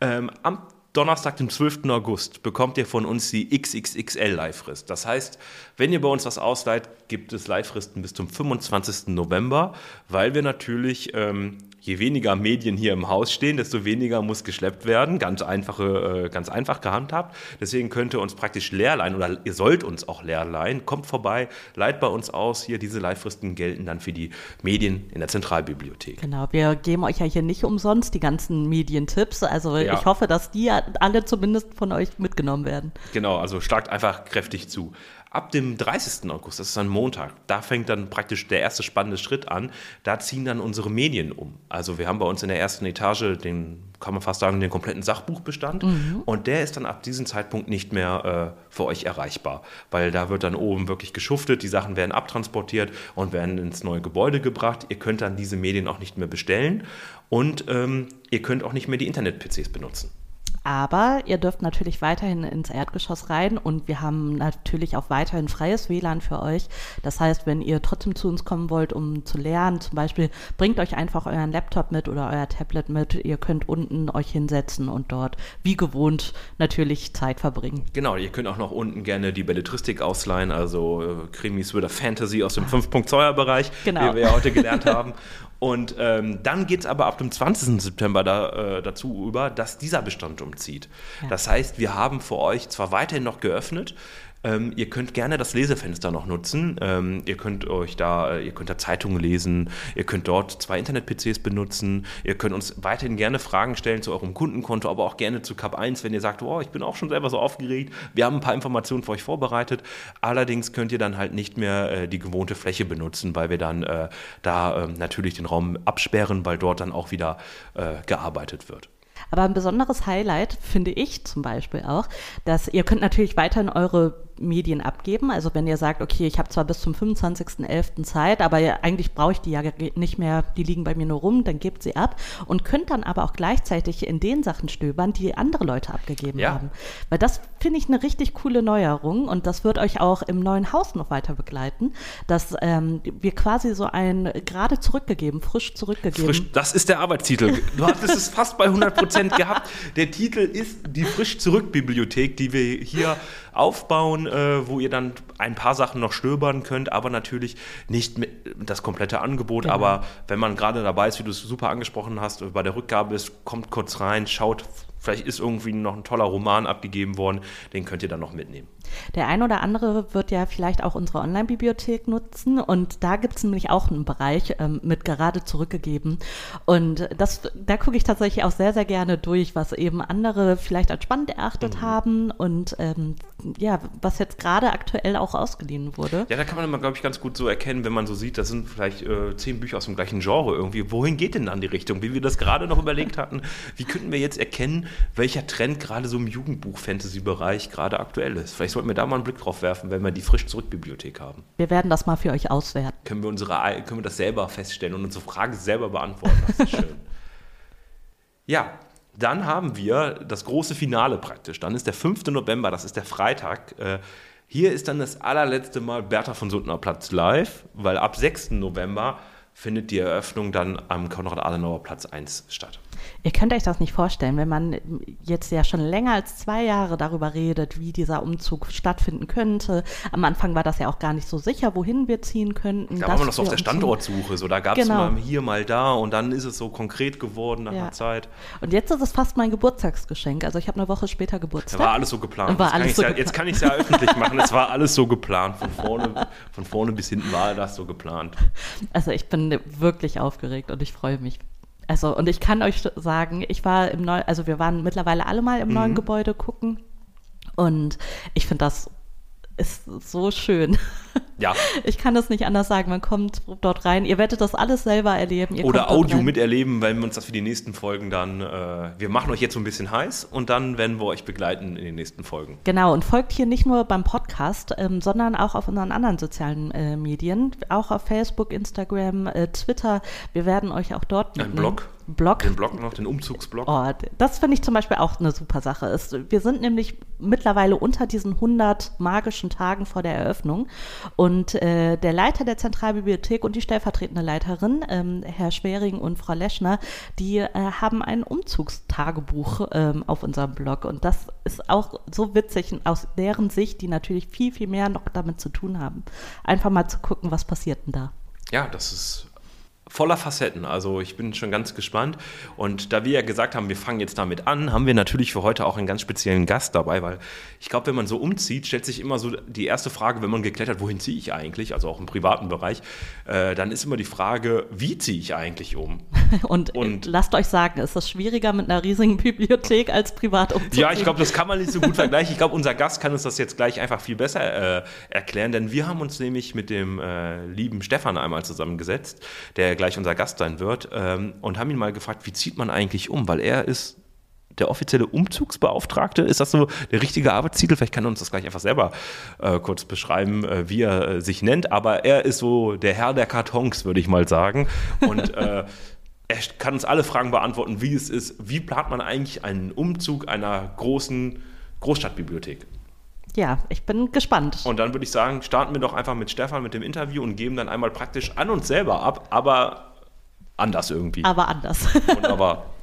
Ähm, am Donnerstag, dem 12. August, bekommt ihr von uns die XXXL Leihfrist. Das heißt, wenn ihr bei uns was ausleiht, gibt es Leihfristen bis zum 25. November, weil wir natürlich, ähm, je weniger Medien hier im Haus stehen, desto weniger muss geschleppt werden. Ganz, einfache, äh, ganz einfach gehandhabt. Deswegen könnt ihr uns praktisch leer leihen oder ihr sollt uns auch leer leihen. Kommt vorbei, leiht bei uns aus. Hier, diese Leihfristen gelten dann für die Medien in der Zentralbibliothek. Genau, wir geben euch ja hier nicht umsonst die ganzen Medientipps. Also Ja. ich hoffe, dass die alle zumindest von euch mitgenommen werden. Genau, also schlagt einfach kräftig zu. Ab dem 30. August, das ist ein Montag, da fängt dann praktisch der erste spannende Schritt an. Da ziehen dann unsere Medien um. Also wir haben bei uns in der ersten Etage den, kann man fast sagen, den kompletten Sachbuchbestand. Und der ist dann ab diesem Zeitpunkt nicht mehr äh, für euch erreichbar. Weil da wird dann oben wirklich geschuftet, die Sachen werden abtransportiert und werden ins neue Gebäude gebracht. Ihr könnt dann diese Medien auch nicht mehr bestellen. Und ähm, ihr könnt auch nicht mehr die Internet-PCs benutzen. Aber ihr dürft natürlich weiterhin ins Erdgeschoss rein und wir haben natürlich auch weiterhin freies WLAN für euch. Das heißt, wenn ihr trotzdem zu uns kommen wollt, um zu lernen, zum Beispiel, bringt euch einfach euren Laptop mit oder euer Tablet mit. Ihr könnt unten euch hinsetzen und dort wie gewohnt natürlich Zeit verbringen. Genau, ihr könnt auch noch unten gerne die Belletristik ausleihen, also äh, Krimis oder Fantasy aus dem 5-Punkt-Bereich, Genau. wie wir ja heute gelernt haben. Und ähm, dann geht es aber ab dem 20. September da, äh, dazu über, dass dieser Bestand umzieht. Ja. Das heißt, wir haben für euch zwar weiterhin noch geöffnet, ähm, ihr könnt gerne das Lesefenster noch nutzen. Ähm, ihr könnt euch da, äh, ihr könnt da Zeitungen lesen, ihr könnt dort zwei Internet-PCs benutzen, ihr könnt uns weiterhin gerne Fragen stellen zu eurem Kundenkonto, aber auch gerne zu Cup 1, wenn ihr sagt, oh, ich bin auch schon selber so aufgeregt. Wir haben ein paar Informationen für euch vorbereitet. Allerdings könnt ihr dann halt nicht mehr äh, die gewohnte Fläche benutzen, weil wir dann äh, da ähm, natürlich den Raum absperren, weil dort dann auch wieder äh, gearbeitet wird. Aber ein besonderes Highlight finde ich zum Beispiel auch, dass ihr könnt natürlich weiterhin eure Medien abgeben. Also wenn ihr sagt, okay, ich habe zwar bis zum 25.11. Zeit, aber eigentlich brauche ich die ja nicht mehr, die liegen bei mir nur rum, dann gebt sie ab und könnt dann aber auch gleichzeitig in den Sachen stöbern, die andere Leute abgegeben Ja. haben. Weil das finde ich eine richtig coole Neuerung und das wird euch auch im neuen Haus noch weiter begleiten, dass ähm, wir quasi so ein gerade zurückgegeben, frisch zurückgegeben. Frisch, das ist der Arbeitstitel. Du hattest es fast bei 100% gehabt. Der Titel ist die Frisch zurück Bibliothek, die wir hier aufbauen, äh, wo ihr dann ein paar Sachen noch stöbern könnt, aber natürlich nicht mit das komplette Angebot. Genau. Aber wenn man gerade dabei ist, wie du es super angesprochen hast, bei der Rückgabe ist, kommt kurz rein, schaut, vielleicht ist irgendwie noch ein toller Roman abgegeben worden, den könnt ihr dann noch mitnehmen. Der ein oder andere wird ja vielleicht auch unsere Online-Bibliothek nutzen und da gibt es nämlich auch einen Bereich ähm, mit gerade zurückgegeben. Und das, da gucke ich tatsächlich auch sehr, sehr gerne durch, was eben andere vielleicht als spannend erachtet haben und ähm, ja, was jetzt gerade aktuell auch ausgeliehen wurde. Ja, da kann man immer, glaube ich, ganz gut so erkennen, wenn man so sieht, das sind vielleicht äh, zehn Bücher aus dem gleichen Genre irgendwie. Wohin geht denn dann die Richtung? Wie wir das gerade noch überlegt hatten, wie könnten wir jetzt erkennen, welcher Trend gerade so im Jugendbuch-Fantasy-Bereich gerade aktuell ist? Vielleicht sollten wir da mal einen Blick drauf werfen, wenn wir die frisch zurück Bibliothek haben. Wir werden das mal für euch auswerten. Können wir, unsere, können wir das selber feststellen und unsere Frage selber beantworten? Das ist schön. Ja, dann haben wir das große Finale praktisch. Dann ist der 5. November, das ist der Freitag. Äh, Hier ist dann das allerletzte Mal Bertha von Suttner Platz live, weil ab 6. November findet die Eröffnung dann am Konrad-Adenauer Platz 1 statt. Ihr könnt euch das nicht vorstellen, wenn man jetzt ja schon länger als zwei Jahre darüber redet, wie dieser Umzug stattfinden könnte. Am Anfang war das ja auch gar nicht so sicher, wohin wir ziehen könnten. Da waren wir noch so auf der Standortsuche. So, da gab es Genau. mal hier, mal da und dann ist es so konkret geworden nach Ja. einer Zeit. Und jetzt ist es fast mein Geburtstagsgeschenk. Also ich habe eine Woche später Da Geburtstag. war alles so geplant. War Jetzt kann alles so ja, geplant. jetzt kann ich es ja öffentlich machen. Es war alles so geplant. Von vorne, von vorne bis hinten war das so geplant. Also ich bin wirklich aufgeregt und ich freue mich. Also und ich kann euch sagen, ich war im neuen, also wir waren mittlerweile alle mal im Mhm. neuen Gebäude gucken und ich finde das ist so schön. Ja. Ich kann das nicht anders sagen. Man kommt dort rein. Ihr werdet das alles selber erleben. Ihr Oder Audio rein. miterleben, weil wir uns das für die nächsten Folgen dann. Äh, wir machen euch jetzt so ein bisschen heiß und dann werden wir euch begleiten in den nächsten Folgen. Genau, und folgt hier nicht nur beim Podcast, ähm, sondern auch auf unseren anderen sozialen äh, Medien, auch auf Facebook, Instagram, äh, Twitter. Wir werden euch auch dort Ein. Blog. Blog. Den Blog noch, den Umzugsblog. Oh, das finde ich zum Beispiel auch eine super Sache. Es, wir sind nämlich mittlerweile unter diesen 100 magischen Tagen vor der Eröffnung. Und äh, der Leiter der Zentralbibliothek und die stellvertretende Leiterin, ähm, Herr Schwering und Frau Leschner, die äh, haben ein Umzugstagebuch ähm, auf unserem Blog. Und das ist auch so witzig aus deren Sicht, die natürlich viel, viel mehr noch damit zu tun haben. Einfach mal zu gucken, was passiert denn da. Ja, das ist voller Facetten. Also ich bin schon ganz gespannt. Und da wir ja gesagt haben, wir fangen jetzt damit an, haben wir natürlich für heute auch einen ganz speziellen Gast dabei, weil ich glaube, wenn man so umzieht, stellt sich immer so die erste Frage, wenn man geklettert, wohin ziehe ich eigentlich, also auch im privaten Bereich, äh, dann ist immer die Frage, wie ziehe ich eigentlich um? Und, Und- äh, lasst euch sagen, ist das schwieriger mit einer riesigen Bibliothek als privat umzuziehen? Ja, ich glaube, das kann man nicht so gut vergleichen. Ich glaube, unser Gast kann uns das jetzt gleich einfach viel besser äh, erklären, denn wir haben uns nämlich mit dem äh, lieben Stefan einmal zusammengesetzt, der gleich unser Gast sein wird, ähm, und haben ihn mal gefragt, wie zieht man eigentlich um, weil er ist der offizielle Umzugsbeauftragte. Ist das so der richtige Arbeitstitel? Vielleicht kann er uns das gleich einfach selber äh, kurz beschreiben, äh, wie er äh, sich nennt. Aber er ist so der Herr der Kartons, würde ich mal sagen. Und äh, er kann uns alle Fragen beantworten, wie es ist. Wie plant man eigentlich einen Umzug einer großen Großstadtbibliothek? Ja, ich bin gespannt. Und dann würde ich sagen, starten wir doch einfach mit Stefan mit dem Interview und geben dann einmal praktisch an uns selber ab, aber anders irgendwie. aber anders. Wunderbar.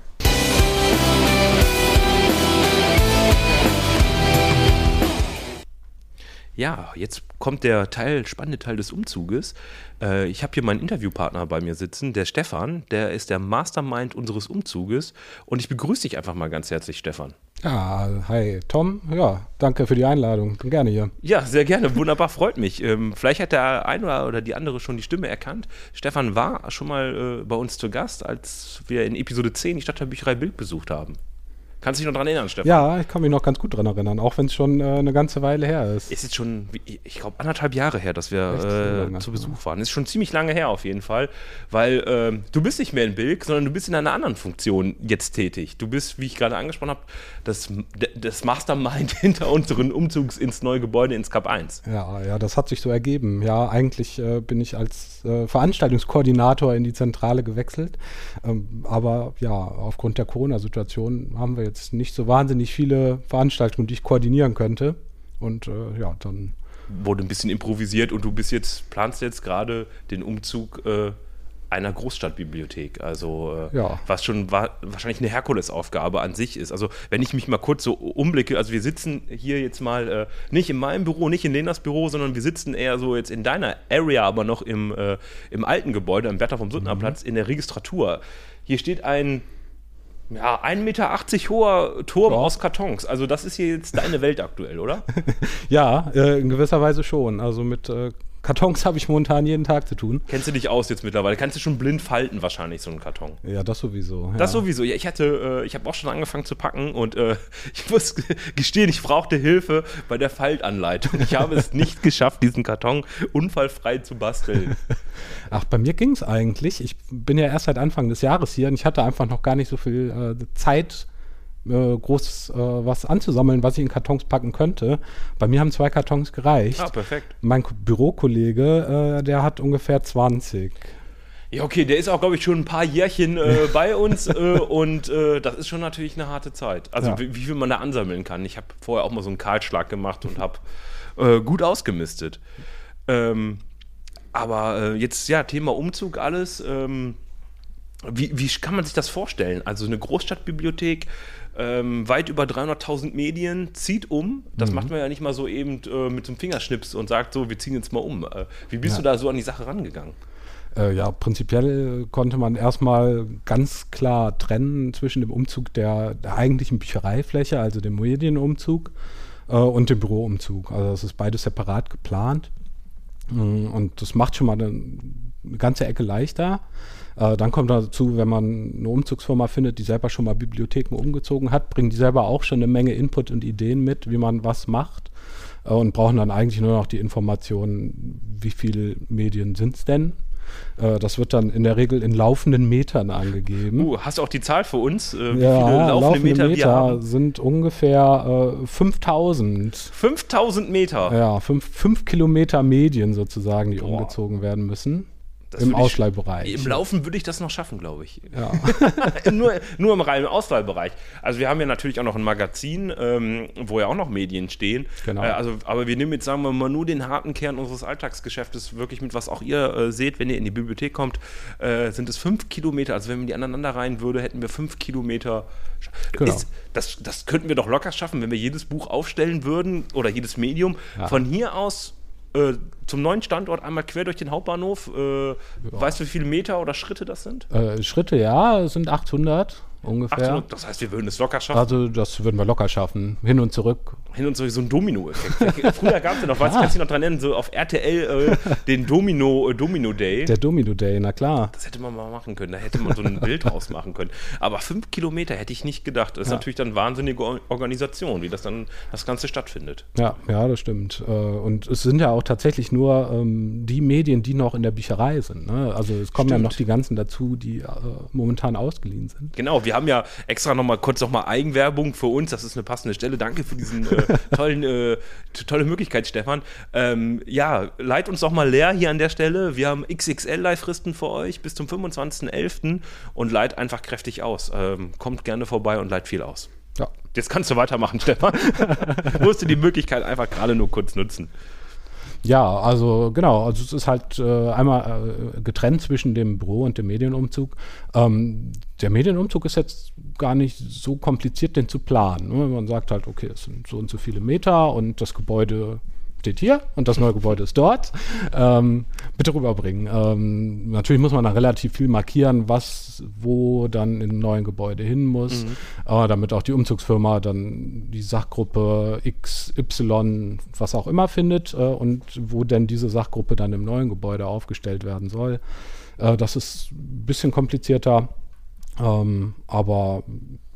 Ja, jetzt kommt der Teil, spannende Teil des Umzuges. Äh, ich habe hier meinen Interviewpartner bei mir sitzen, der Stefan, der ist der Mastermind unseres Umzuges. Und ich begrüße dich einfach mal ganz herzlich, Stefan. Ja, hi Tom. Ja, danke für die Einladung. Bin gerne hier. Ja, sehr gerne. Wunderbar, freut mich. Ähm, vielleicht hat der eine oder- oder die andere schon die Stimme erkannt. Stefan war schon mal äh, bei uns zu Gast, als wir in Episode 10 die Stadt der Bücherei Bild besucht haben. Kannst du dich noch daran erinnern, Stefan? Ja, ich kann mich noch ganz gut dran erinnern, auch wenn es schon äh, eine ganze Weile her ist. Es ist schon, ich glaube, anderthalb Jahre her, dass wir äh, zu Besuch waren. Es ist schon ziemlich lange her auf jeden Fall, weil ähm, du bist nicht mehr in Bilk, sondern du bist in einer anderen Funktion jetzt tätig. Du bist, wie ich gerade angesprochen habe, das, das Mastermind hinter unseren Umzugs ins neue Gebäude ins Kap 1. Ja, ja, das hat sich so ergeben. Ja, eigentlich äh, bin ich als äh, Veranstaltungskoordinator in die Zentrale gewechselt. Ähm, aber ja, aufgrund der Corona-Situation haben wir jetzt nicht so wahnsinnig viele Veranstaltungen, die ich koordinieren könnte. Und äh, ja, dann Wurde ein bisschen improvisiert und du bist jetzt, planst jetzt gerade den Umzug äh, einer Großstadtbibliothek. Also, äh, Ja. was schon wa wahrscheinlich eine Herkulesaufgabe an sich ist. Also, wenn ich mich mal kurz so umblicke, also wir sitzen hier jetzt mal äh, nicht in meinem Büro, nicht in Lenas Büro, sondern wir sitzen eher so jetzt in deiner Area, aber noch im, äh, im alten Gebäude, am Bertha vom Suttner Platz, in der Registratur. Hier steht ein. Ja, 1,80 Meter hoher Turm Ja. aus Kartons. Also, das ist hier jetzt deine Welt aktuell, oder? ja, äh, in gewisser Weise schon. Also mit äh, Kartons habe ich momentan jeden Tag zu tun. Kennst du dich aus jetzt mittlerweile? Kannst du schon blind falten wahrscheinlich, so einen Karton. Ja, das sowieso. Ja. Das sowieso. Ja, ich hatte, äh, ich habe auch schon angefangen zu packen und äh, ich muss gestehen, ich brauchte Hilfe bei der Faltanleitung. Ich habe es nicht geschafft, diesen Karton unfallfrei zu basteln. Ach, bei mir ging es eigentlich. Ich bin ja erst seit Anfang des Jahres hier und ich hatte einfach noch gar nicht so viel äh, Zeit, äh, groß äh, was anzusammeln, was ich in Kartons packen könnte. Bei mir haben zwei Kartons gereicht. Ah, perfekt. Mein Ko- Bürokollege, äh, der hat ungefähr 20. Ja, okay, der ist auch, glaube ich, schon ein paar Jährchen äh, bei uns äh, und äh, das ist schon natürlich eine harte Zeit. Also Ja. wie, wie viel man da ansammeln kann. Ich habe vorher auch mal so einen Kahlschlag gemacht und habe äh, gut ausgemistet. Ähm, aber äh, jetzt, ja, Thema Umzug, alles. Ähm, wie, wie kann man sich das vorstellen? Also eine Großstadtbibliothek, ähm, weit über 300.000 Medien, zieht um. Das macht man ja nicht mal so eben äh, mit so einem Fingerschnips und sagt so, wir ziehen jetzt mal um. Äh, wie bist Ja. du da so an die Sache rangegangen? Äh, ja, prinzipiell konnte man erstmal ganz klar trennen zwischen dem Umzug der, der eigentlichen Büchereifläche, also dem Medienumzug, äh, und dem Büroumzug. Also das ist beides separat geplant. Mm, Und das macht schon mal eine, eine ganze Ecke leichter. Äh, dann kommt dazu, wenn man eine Umzugsfirma findet, die selber schon mal Bibliotheken umgezogen hat, bringen die selber auch schon eine Menge Input und Ideen mit, wie man was macht äh, und brauchen dann eigentlich nur noch die Informationen, wie viele Medien sind es denn. Äh, das wird dann in der Regel in laufenden Metern angegeben. Uh, hast du auch die Zahl für uns? Äh, wie ja, viele laufende Meter, wir haben? sind ungefähr äh, 5000. 5000 Meter. Ja, fünf, fünf Kilometer Medien sozusagen, die Boah. umgezogen werden müssen. Das Im Ausleihbereich. Im Laufen würde ich das noch schaffen, glaube ich. Ja. nur, nur im reinen Auswahlbereich. Also wir haben ja natürlich auch noch ein Magazin, ähm, wo ja auch noch Medien stehen. Genau. Äh, also, aber wir nehmen jetzt, sagen wir mal, nur den harten Kern unseres Alltagsgeschäftes wirklich mit, was auch ihr äh, seht, wenn ihr in die Bibliothek kommt, äh, sind es fünf Kilometer. Also wenn man die aneinander reihen würde, hätten wir fünf Kilometer. Genau. Ist, das, das könnten wir doch locker schaffen, wenn wir jedes Buch aufstellen würden oder jedes Medium. Ja. Von hier aus äh, zum neuen Standort einmal quer durch den Hauptbahnhof. Äh, Weißt du, wie viele Meter oder Schritte das sind? Äh, Schritte, ja, es sind 800 ungefähr. 800, das heißt, wir würden es locker schaffen. Also das würden wir locker schaffen. Hin und zurück. Hin und zurück so ein Domino-Effekt. Früher gab es ja noch, was Ah. kannst du noch dran nennen, so auf RTL äh, den Domino, äh, Domino Day. Der Domino Day, na klar. das hätte man mal machen können, da hätte man so ein Bild draus machen können. Aber fünf Kilometer hätte ich nicht gedacht. Das ist Ja. natürlich dann wahnsinnige Or- Organisation, wie das dann das Ganze stattfindet. Ja, ja, das stimmt. Äh, Und es sind ja auch tatsächlich nur ähm, die Medien, die noch in der Bücherei sind. Ne? Also es kommen ja Stimmt. noch die ganzen dazu, die äh, momentan ausgeliehen sind. Genau, wir haben ja extra nochmal kurz nochmal Eigenwerbung für uns. Das ist eine passende Stelle. Danke für diesen äh, tollen, äh, tolle Möglichkeit, Stefan. Ähm, ja, leit uns doch mal leer hier an der Stelle. Wir haben XXL-Leihfristen für euch bis zum 25.11. und leit einfach kräftig aus. Ähm, kommt gerne vorbei und leit viel aus. Ja. Jetzt kannst du weitermachen, Stefan. Musst du die Möglichkeit einfach gerade nur kurz nutzen. Ja, also genau, also es ist halt äh, einmal äh, getrennt zwischen dem Büro und dem Medienumzug. Ähm, der Medienumzug ist jetzt gar nicht so kompliziert, den zu planen. Ne? Man sagt halt, okay, es sind so und so viele Meter und das Gebäude steht hier und das neue Gebäude ist dort. Ähm, bitte rüberbringen. Ähm, natürlich muss man dann relativ viel markieren, was wo dann im neuen Gebäude hin muss, äh, damit auch die Umzugsfirma dann die Sachgruppe X, Y, was auch immer findet äh, und wo denn diese Sachgruppe dann im neuen Gebäude aufgestellt werden soll. Äh, das ist ein bisschen komplizierter, ähm, aber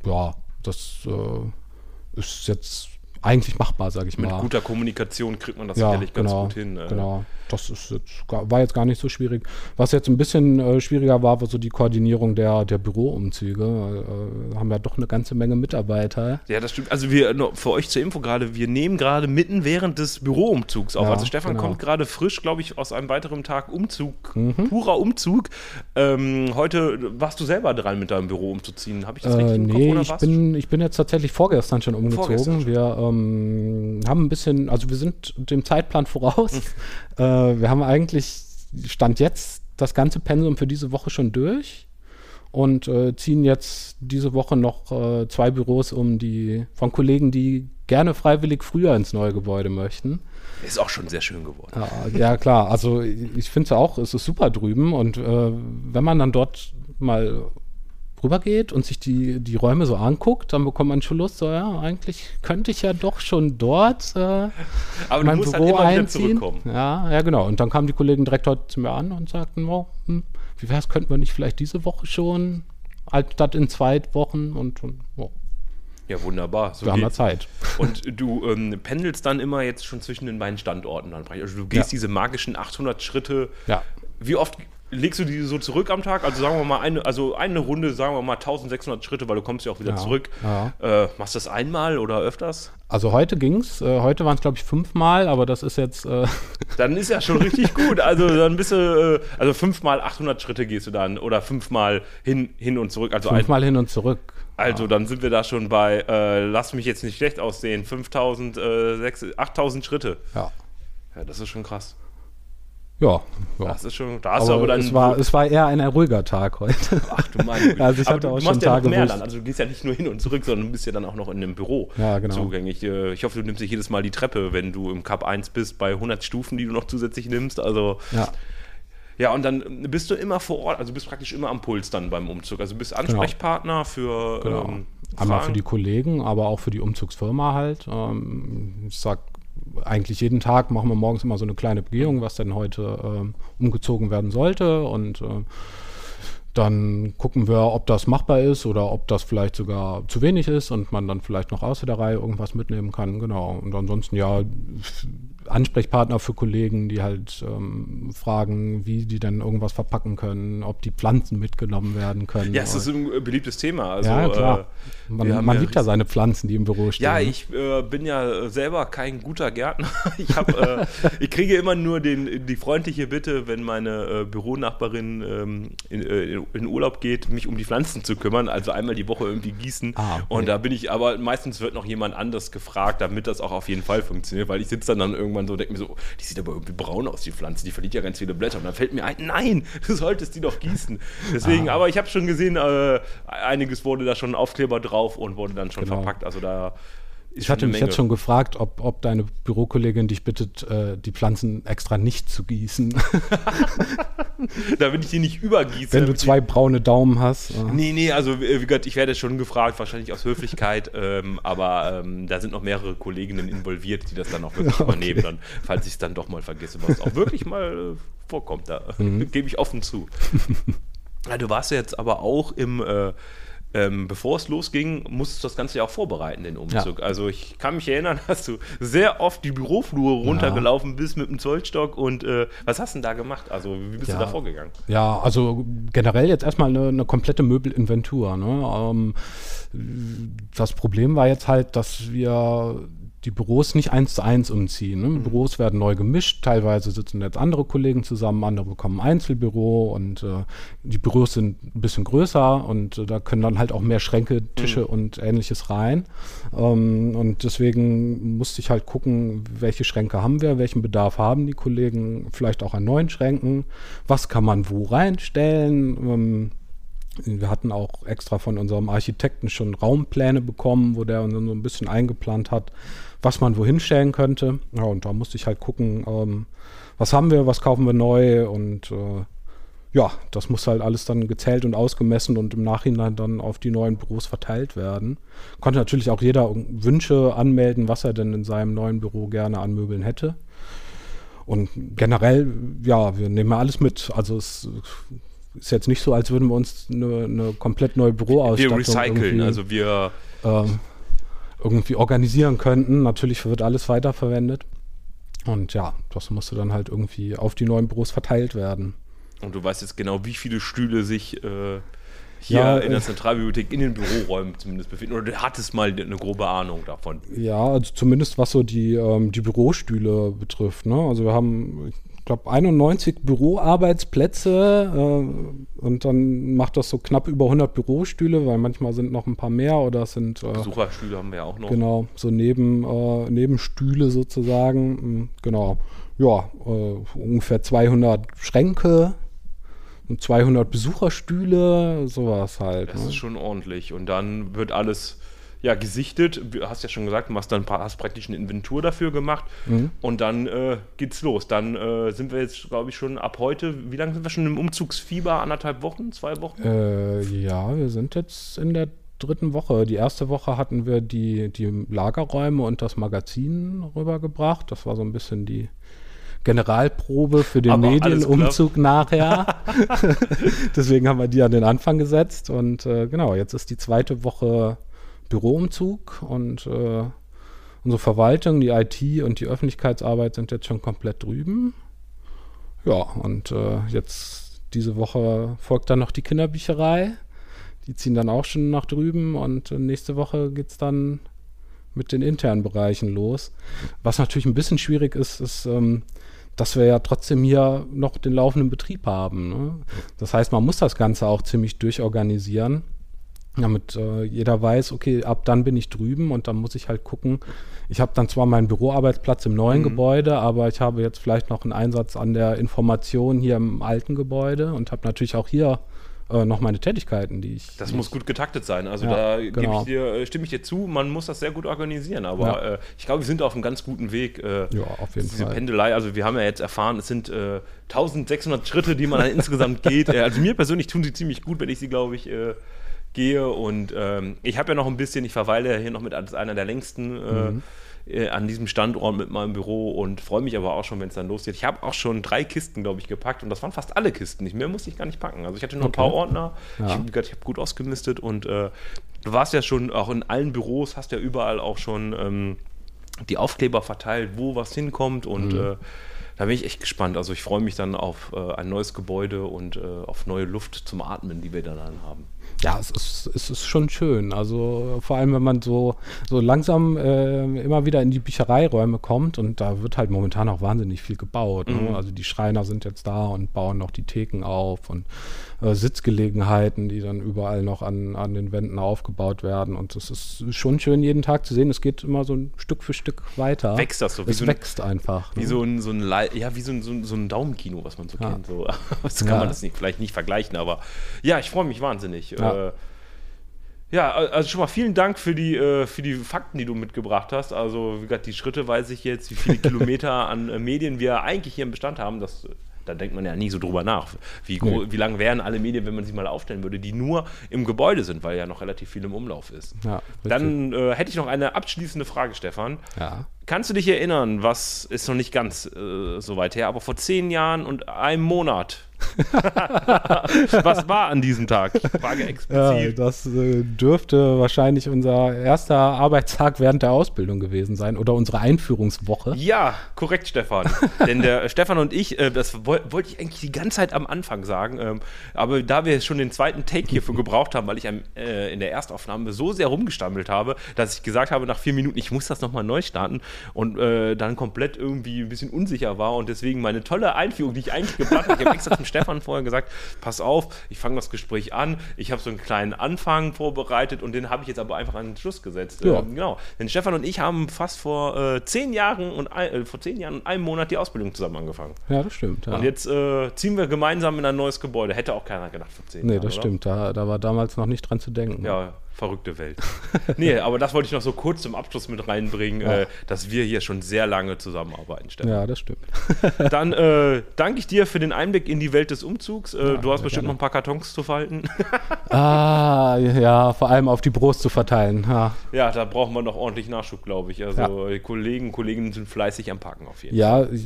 ja, das äh, ist jetzt eigentlich machbar, sage ich Mit mal. guter Kommunikation kriegt man das ja, sicherlich genau, ganz gut hin. äh. Genau, das ist jetzt, war jetzt gar nicht so schwierig. Was jetzt ein bisschen äh, schwieriger war, war so die Koordinierung der, der Büroumzüge. Äh, haben ja doch eine ganze Menge Mitarbeiter. Ja, das stimmt. Also wir, für euch zur Info gerade, wir nehmen gerade mitten während des Büroumzugs auf. Ja, also Stefan genau. kommt gerade frisch, glaube ich, aus einem weiteren Tag Umzug, Mhm. purer Umzug. Ähm, heute warst du selber dran, mit deinem Büro umzuziehen. Habe ich das Äh, richtig im Kopf nee, oder ich du bin, ich bin jetzt tatsächlich vorgestern schon umgezogen. Vorgestern schon. Wir ähm, haben ein bisschen, also wir sind dem Zeitplan voraus. Hm. äh, wir haben eigentlich, Stand jetzt, das ganze Pensum für diese Woche schon durch und äh, ziehen jetzt diese Woche noch äh, zwei Büros um, die von Kollegen, die gerne freiwillig früher ins neue Gebäude möchten. Ist auch schon sehr schön geworden. Ja, ja klar, also ich finde es auch, es ist super drüben und äh, wenn man dann dort mal rübergeht und sich die, die Räume so anguckt, dann bekommt man schon Lust, so ja, eigentlich könnte ich ja doch schon dort äh, Aber du mein musst halt Büro einziehen. zurückkommen. Ja, ja, genau. Und dann kamen die Kollegen direkt heute zu mir an und sagten, oh, hm, wie wäre es, könnten wir nicht vielleicht diese Woche schon, statt in zwei Wochen und, und oh, Ja, wunderbar. So wir haben ja geht's. Zeit. Und du ähm, pendelst dann immer jetzt schon zwischen den beiden Standorten. Dann. Also du gehst Ja. diese magischen 800 Schritte. Ja. Wie oft legst du die so zurück am Tag? Also sagen wir mal eine, also eine Runde, sagen wir mal 1600 Schritte, weil du kommst ja auch wieder Ja, zurück. ja. Äh, machst du das einmal oder öfters? Also heute ging's. Äh, heute waren es, glaube ich, fünfmal, aber das ist jetzt äh, Dann ist ja schon richtig gut. Also dann bist du, äh, also fünfmal 800 Schritte gehst du dann oder fünfmal hin, hin und zurück. Also, ein, fünfmal hin und zurück. also dann sind wir da schon bei, äh, lass mich jetzt nicht schlecht aussehen, 5000, äh, 6, 8000 Schritte. Ja. Ja, das ist schon krass. Ja, ja. Das ist schon, da hast du aber aber dann. es, war, es war eher ein ruhiger Tag heute. ach du meine Güte. Also ich aber hatte du, auch du schon machst ja Tage, mehr dann. Also du gehst ja nicht nur hin und zurück, sondern du bist ja dann auch noch in einem Büro Ja, genau. zugänglich. Äh, Ich hoffe, du nimmst nicht jedes Mal die Treppe, wenn du im Cup 1 bist, bei 100 Stufen, die du noch zusätzlich nimmst. Also Ja, Ja, und dann bist du immer vor Ort, also bist praktisch immer am Puls dann beim Umzug. Also bist Ansprechpartner für genau. ähm, Einmal für die Kollegen, aber auch für die Umzugsfirma halt. Ähm, ich sag eigentlich jeden Tag machen wir morgens immer so eine kleine Begehung, was denn heute ähm, umgezogen werden sollte und äh, dann gucken wir, ob das machbar ist oder ob das vielleicht sogar zu wenig ist und man dann vielleicht noch außer der Reihe irgendwas mitnehmen kann. Genau. Und ansonsten ja Ansprechpartner für Kollegen, die halt ähm, fragen, wie die denn irgendwas verpacken können, ob die Pflanzen mitgenommen werden können. Ja, es ist ein äh, beliebtes Thema. Also, ja, klar. Äh, man man ja liebt ja seine Pflanzen, die im Büro stehen. Ja, ne? ich äh, bin ja selber kein guter Gärtner. Ich, hab, äh, ich kriege immer nur den, die freundliche Bitte, wenn meine äh, Büronachbarin ähm, in, äh, in Urlaub geht, mich um die Pflanzen zu kümmern. Also einmal die Woche irgendwie gießen. Ah, okay. Und da bin ich, aber meistens wird noch jemand anders gefragt, damit das auch auf jeden Fall funktioniert, weil ich sitze dann, dann irgendwann so und denke mir so, die sieht aber irgendwie braun aus, die Pflanze, die verliert ja ganz viele Blätter. Und dann fällt mir ein, nein, du solltest die doch gießen. Deswegen, Ah. aber ich habe schon gesehen, äh, einiges wurde da schon Aufkleber drauf und wurde dann schon Genau. verpackt. Also da Ich hatte mich jetzt schon gefragt, ob, ob deine Bürokollegin dich bittet, äh, die Pflanzen extra nicht zu gießen, damit ich die nicht übergieße. wenn du zwei braune Daumen hast. Die, Äh, nee, nee, also äh, wie gesagt, ich werde schon gefragt, wahrscheinlich aus Höflichkeit, ähm, aber ähm, da sind noch mehrere Kolleginnen involviert, die das dann auch wirklich Okay. übernehmen, dann, falls ich es dann doch mal vergesse, was auch wirklich mal äh, vorkommt. Da Mhm. gebe ich offen zu. ja, du warst ja jetzt aber auch im. Äh, ähm, bevor es losging, musstest du das Ganze ja auch vorbereiten, den Umzug. Also ich kann mich erinnern, dass du sehr oft die Büroflure runtergelaufen bist mit dem Zollstock und äh, was hast du denn da gemacht? Also wie bist Ja. du da vorgegangen? ja, also generell jetzt erstmal eine, eine komplette Möbelinventur. Ne? Ähm, das Problem war jetzt halt, dass wir die Büros nicht eins zu eins umziehen. Ne? Büros werden neu gemischt, teilweise sitzen jetzt andere Kollegen zusammen, andere bekommen ein Einzelbüro und äh, die Büros sind ein bisschen größer und äh, da können dann halt auch mehr Schränke, Tische und ähnliches rein. Ähm, und deswegen musste ich halt gucken, welche Schränke haben wir, welchen Bedarf haben die Kollegen, vielleicht auch an neuen Schränken, was kann man wo reinstellen. Ähm, wir hatten auch extra von unserem Architekten schon Raumpläne bekommen, wo der uns so ein bisschen eingeplant hat, was man wohin stellen könnte. Ja, und da musste ich halt gucken, ähm, was haben wir, was kaufen wir neu und äh, ja, das muss halt alles dann gezählt und ausgemessen und im Nachhinein dann auf die neuen Büros verteilt werden. Konnte natürlich auch jeder Wünsche anmelden, was er denn in seinem neuen Büro gerne an Möbeln hätte. Und generell, ja, wir nehmen ja alles mit. Also es ist jetzt nicht so, als würden wir uns eine, eine komplett neue Wir Büroausstattung recyceln, irgendwie, also wir ähm, irgendwie organisieren könnten. Natürlich wird alles weiterverwendet. Und ja, das musste dann halt irgendwie auf die neuen Büros verteilt werden. Und du weißt jetzt genau, wie viele Stühle sich äh, hier Ja, in der Zentralbibliothek in den Büroräumen zumindest befinden. Oder du hattest mal eine grobe Ahnung davon. Ja, also zumindest was so die, ähm, die Bürostühle betrifft. Ne? Also wir haben, glaube, 91 Büroarbeitsplätze äh, und dann macht das so knapp über 100 Bürostühle, weil manchmal sind noch ein paar mehr oder es sind äh, Besucherstühle haben wir ja auch noch. genau so neben, äh, Nebenstühle sozusagen. Mm, Genau. Ja, äh, ungefähr 200 Schränke und 200 Besucherstühle, sowas halt. Das ne? ist schon ordentlich. Und dann wird alles ja, gesichtet. Du hast ja schon gesagt, du machst dann, hast praktisch eine Inventur dafür gemacht. Mhm. Und dann äh, geht's los. Dann äh, sind wir jetzt, glaube ich, schon ab heute, wie lange sind wir schon im Umzugsfieber? Anderthalb Wochen? Zwei Wochen? Äh, ja, wir sind jetzt in der dritten Woche. Die erste Woche hatten wir die, die Lagerräume und das Magazin rübergebracht. Das war so ein bisschen die Generalprobe für den Aber Medienumzug nachher. Deswegen haben wir die an den Anfang gesetzt. Und äh, genau, jetzt ist die zweite Woche Büroumzug und äh, unsere Verwaltung, die IT und die Öffentlichkeitsarbeit sind jetzt schon komplett drüben. Ja, und äh, jetzt diese Woche folgt dann noch die Kinderbücherei. Die ziehen dann auch schon nach drüben und äh, nächste Woche geht es dann mit den internen Bereichen los. Was natürlich ein bisschen schwierig ist, ist, ähm, dass wir ja trotzdem hier noch den laufenden Betrieb haben. Ne? Das heißt, man muss das Ganze auch ziemlich durchorganisieren. Damit äh, jeder weiß, okay, ab dann bin ich drüben und dann muss ich halt gucken. Ich habe dann zwar meinen Büroarbeitsplatz im neuen Mhm. Gebäude, aber ich habe jetzt vielleicht noch einen Einsatz an der Information hier im alten Gebäude und habe natürlich auch hier äh, noch meine Tätigkeiten, die ich. Das muss gut getaktet sein. Also Ja, da genau. ich dir, äh, stimme ich dir zu, man muss das sehr gut organisieren. Aber Ja. äh, ich glaube, wir sind auf einem ganz guten Weg. Äh, Ja, auf jeden diese Fall. Pendelei, also wir haben ja jetzt erfahren, es sind äh, 1600 Schritte, die man dann insgesamt geht. Äh, also mir persönlich tun sie ziemlich gut, wenn ich sie, glaube ich, äh, gehe. Und ähm, ich habe ja noch ein bisschen, ich verweile ja hier noch mit als einer der längsten äh, Mhm. äh, an diesem Standort mit meinem Büro und freue mich aber auch schon, wenn es dann losgeht. Ich habe auch schon drei Kisten, glaube ich, gepackt und das waren fast alle Kisten. Mehr musste ich gar nicht packen. Also ich hatte nur ein Okay. paar Ordner. Ja. Ich, ich habe gut ausgemistet und äh, du warst ja schon auch in allen Büros, hast ja überall auch schon ähm, die Aufkleber verteilt, wo was hinkommt und Mhm. äh, da bin ich echt gespannt. Also ich freue mich dann auf äh, ein neues Gebäude und äh, auf neue Luft zum Atmen, die wir dann haben. Ja, es ist, es ist schon schön. Also vor allem, wenn man so, so langsam äh, immer wieder in die Büchereiräume kommt und da wird halt momentan auch wahnsinnig viel gebaut. Mhm. Ne? Also die Schreiner sind jetzt da und bauen noch die Theken auf und äh, Sitzgelegenheiten, die dann überall noch an, an den Wänden aufgebaut werden. Und es ist schon schön, jeden Tag zu sehen. Es geht immer so ein Stück für Stück weiter. Wächst das so, wie Es so ein- wächst einfach. Wie ne? so ein, so ein, Lei- ja, wie so ein, so ein, so ein Daumenkino, was man so Ja. kennt. So. Das kann Ja. man das nicht, vielleicht nicht vergleichen, aber ja, ich freue mich wahnsinnig. Ja. Äh, ja, also schon mal vielen Dank für die, äh, für die Fakten, die du mitgebracht hast. Also, wie gesagt, die Schritte weiß ich jetzt, wie viele Kilometer an äh, Medien wir eigentlich hier im Bestand haben. Das, da denkt man ja nie so drüber nach. Wie, gro- wie lang wären alle Medien, wenn man sie mal aufstellen würde, die nur im Gebäude sind, weil ja noch relativ viel im Umlauf ist. Ja. Dann äh, hätte ich noch eine abschließende Frage, Stefan. Ja. Kannst du dich erinnern, was ist noch nicht ganz äh, so weit her, aber vor zehn Jahren und einem Monat? was war an diesem Tag? Ich frage Ja, explizit. das äh, dürfte wahrscheinlich unser erster Arbeitstag während der Ausbildung gewesen sein oder unsere Einführungswoche. Ja, korrekt, Stefan. Denn der Stefan und ich, äh, das woll- wollte ich eigentlich die ganze Zeit am Anfang sagen, ähm, aber da wir schon den zweiten Take hierfür gebraucht haben, weil ich äh, in der Erstaufnahme so sehr rumgestammelt habe, dass ich gesagt habe nach vier Minuten, ich muss das nochmal neu starten und äh, dann komplett irgendwie ein bisschen unsicher war und deswegen meine tolle Einführung, die ich eigentlich geplant habe, ich habe extra zum Stefan vorher gesagt, pass auf, ich fange das Gespräch an, ich habe so einen kleinen Anfang vorbereitet und den habe ich jetzt aber einfach an den Schluss gesetzt. Ja. Ähm, genau, denn Stefan und ich haben fast vor äh, zehn Jahren und ein, äh, vor zehn Jahren und einem Monat die Ausbildung zusammen angefangen. Ja, das stimmt. Ja. Und jetzt äh, ziehen wir gemeinsam in ein neues Gebäude. Hätte auch keiner gedacht vor zehn nee, Jahren. das oder? stimmt. Da, da war damals noch nicht dran zu denken. Ja, verrückte Welt. nee, aber das wollte ich noch so kurz zum Abschluss mit reinbringen, äh, dass wir hier schon sehr lange zusammenarbeiten, Stefan. Ja, das stimmt. Dann äh, danke ich dir für den Einblick in die Welt des Umzugs. Äh, du hast bestimmt gerne. noch ein paar Kartons zu falten. ah, ja, vor allem auf die Brust zu verteilen. Ja, ja, da brauchen wir noch ordentlich Nachschub, glaube ich. Also die Kollegen und Kolleginnen sind fleißig am Packen auf jeden Fall. ja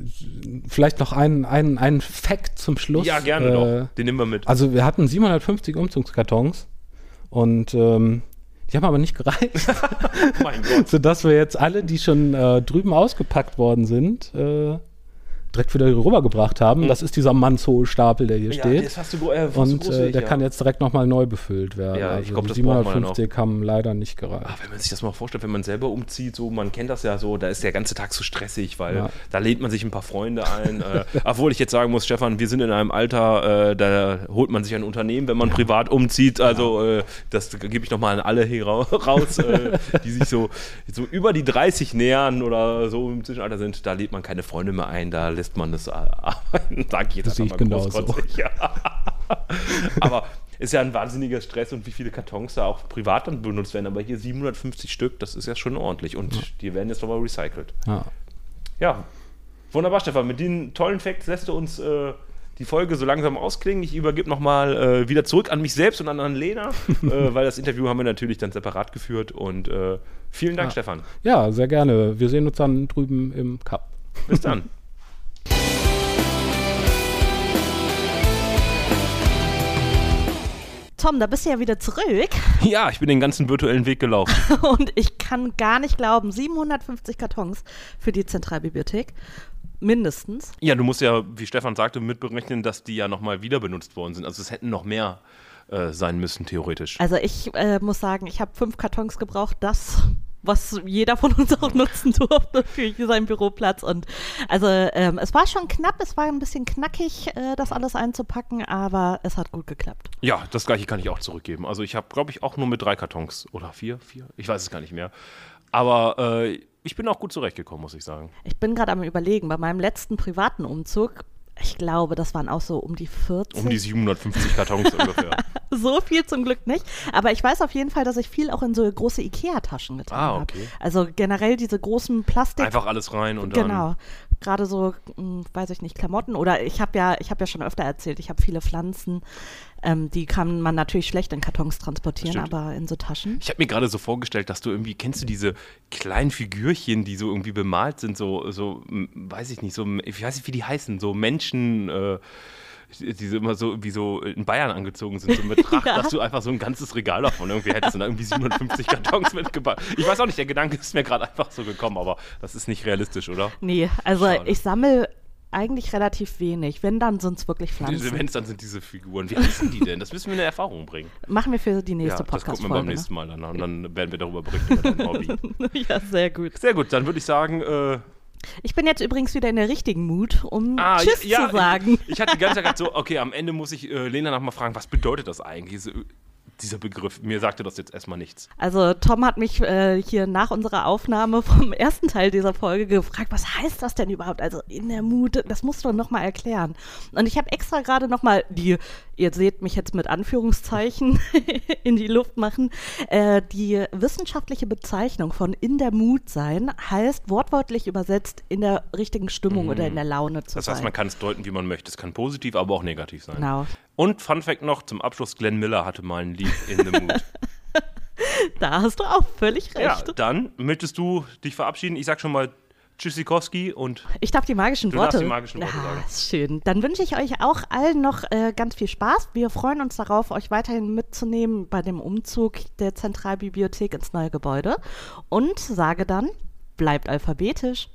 vielleicht noch ein, ein, ein Fact zum Schluss. Ja, gerne Äh, doch. Den nehmen wir mit. Also wir hatten 750 Umzugskartons und ähm, die haben aber nicht gereicht, mein Gott. sodass wir jetzt alle, die schon äh, drüben ausgepackt worden sind, äh, direkt wieder rübergebracht haben. Das ist dieser Mannshohe-Stapel, der hier Ja, steht. das hast du, äh, Und äh, ich, der ja. kann jetzt direkt nochmal neu befüllt werden. Ja, ich also glaub, die das braucht man dann 750 haben leider nicht gereicht. Ah, wenn man sich das mal vorstellt, wenn man selber umzieht, so, man kennt das ja so, da ist der ganze Tag so stressig, weil Ja. da lädt man sich ein paar Freunde ein. äh, obwohl ich jetzt sagen muss, Stefan, wir sind in einem Alter, äh, da holt man sich ein Unternehmen, wenn man privat umzieht. Also äh, das gebe ich nochmal an alle hier rau- raus, äh, die sich so, so über die 30 nähern oder so im Zwischenalter sind. Da lädt man keine Freunde mehr ein, da lässt man das äh, arbeiten. Sag ich jetzt Das einfach mal genauso. Ja. Aber ist ja ein wahnsinniger Stress und wie viele Kartons da auch privat dann benutzt werden. Aber hier 750 Stück, das ist ja schon ordentlich. Und die werden jetzt nochmal recycelt. Ja. Ja, wunderbar, Stefan. Mit den tollen Facts lässt du uns äh, die Folge so langsam ausklingen. Ich übergebe nochmal äh, wieder zurück an mich selbst und an, an Lena, äh, weil das Interview haben wir natürlich dann separat geführt. Und äh, vielen Dank, Ja. Stefan. ja, sehr gerne. Wir sehen uns dann drüben im Cup. Bis dann. Tom, da bist du ja wieder zurück ja, ich bin den ganzen virtuellen Weg gelaufen. und ich kann gar nicht glauben, 750 Kartons für die Zentralbibliothek. Mindestens. Ja, du musst ja, wie Stefan sagte, mitberechnen, dass die ja nochmal wieder benutzt worden sind. Also es hätten noch mehr äh, sein müssen, theoretisch. Also ich äh, muss sagen, ich habe fünf Kartons gebraucht. Das was jeder von uns auch nutzen durfte für seinen Büroplatz. Und also ähm, es war schon knapp, es war ein bisschen knackig, äh, das alles einzupacken, aber es hat gut geklappt. Ja, das gleiche kann ich auch zurückgeben. Also ich habe, glaube ich, auch nur mit drei Kartons oder vier, vier, ich weiß es gar nicht mehr. Aber äh, ich bin auch gut zurechtgekommen, muss ich sagen. Ich bin gerade am überlegen, bei meinem letzten privaten Umzug ich glaube, das waren auch so um die 40. Um die 750 Kartons ungefähr. So viel zum Glück nicht. Aber ich weiß auf jeden Fall, dass ich viel auch in so große Ikea-Taschen getan habe. Ah, okay. Hab. Also generell diese großen Plastik. Einfach alles rein und genau. dann. Genau. Gerade so, hm, weiß ich nicht, Klamotten. Oder ich habe ja, ich habe ja schon öfter erzählt, ich habe viele Pflanzen. Ähm, die kann man natürlich schlecht in Kartons transportieren, Stimmt. aber in so Taschen. Ich habe mir gerade so vorgestellt, dass du irgendwie, kennst du diese kleinen Figürchen, die so irgendwie bemalt sind, so, so weiß ich nicht, so, ich weiß nicht, wie die heißen, so Menschen, äh, die so immer so wie so in Bayern angezogen sind, so mit Tracht, Ja. dass du einfach so ein ganzes Regal davon irgendwie hättest und da irgendwie 750 Kartons mitgebracht. Ich weiß auch nicht, der Gedanke ist mir gerade einfach so gekommen, aber das ist nicht realistisch, oder? Nee, also Schade. ich sammle eigentlich relativ wenig. Wenn, dann sind es wirklich Pflanzen. Events, dann sind diese Figuren. Wie heißen die denn? Das müssen wir in Erfahrung bringen. Machen wir für die nächste ja, das gucken wir Podcast-Folge. beim ne? nächsten Mal dann an und dann werden wir darüber berichten über dein Hobby. Ja, sehr gut. Sehr gut, dann würde ich sagen, äh, Ich bin jetzt übrigens wieder in der richtigen Mut, um Ah, Tschüss ja, zu sagen. Ich, ich hatte die ganze Zeit so, okay, am Ende muss ich äh, Lena nochmal fragen, was bedeutet das eigentlich, dieser Begriff? Mir sagte das jetzt erstmal nichts. Also Tom hat mich äh, hier nach unserer Aufnahme vom ersten Teil dieser Folge gefragt, was heißt das denn überhaupt? Also in der Mut, das musst du noch mal erklären. Und ich habe extra gerade noch mal die, ihr seht mich jetzt mit Anführungszeichen in die Luft machen, äh, die wissenschaftliche Bezeichnung von in der Mut sein heißt wortwörtlich übersetzt in der richtigen Stimmung oder in der Laune zu Mhm. Das sein. heißt, man kann es deuten, wie man möchte. Es kann positiv, aber auch negativ sein. Genau. Und Fun Fact noch, zum Abschluss, Glenn Miller hatte mal ein Lied in the Mood. Da hast du auch völlig ja, recht. dann möchtest du dich verabschieden. Ich sag schon mal Tschüssikowski und Ich darf die magischen Du Worte. darfst die magischen Worte ah, schön. Dann wünsche ich euch auch allen noch äh, ganz viel Spaß. Wir freuen uns darauf, euch weiterhin mitzunehmen bei dem Umzug der Zentralbibliothek ins neue Gebäude. Und sage dann, bleibt alphabetisch.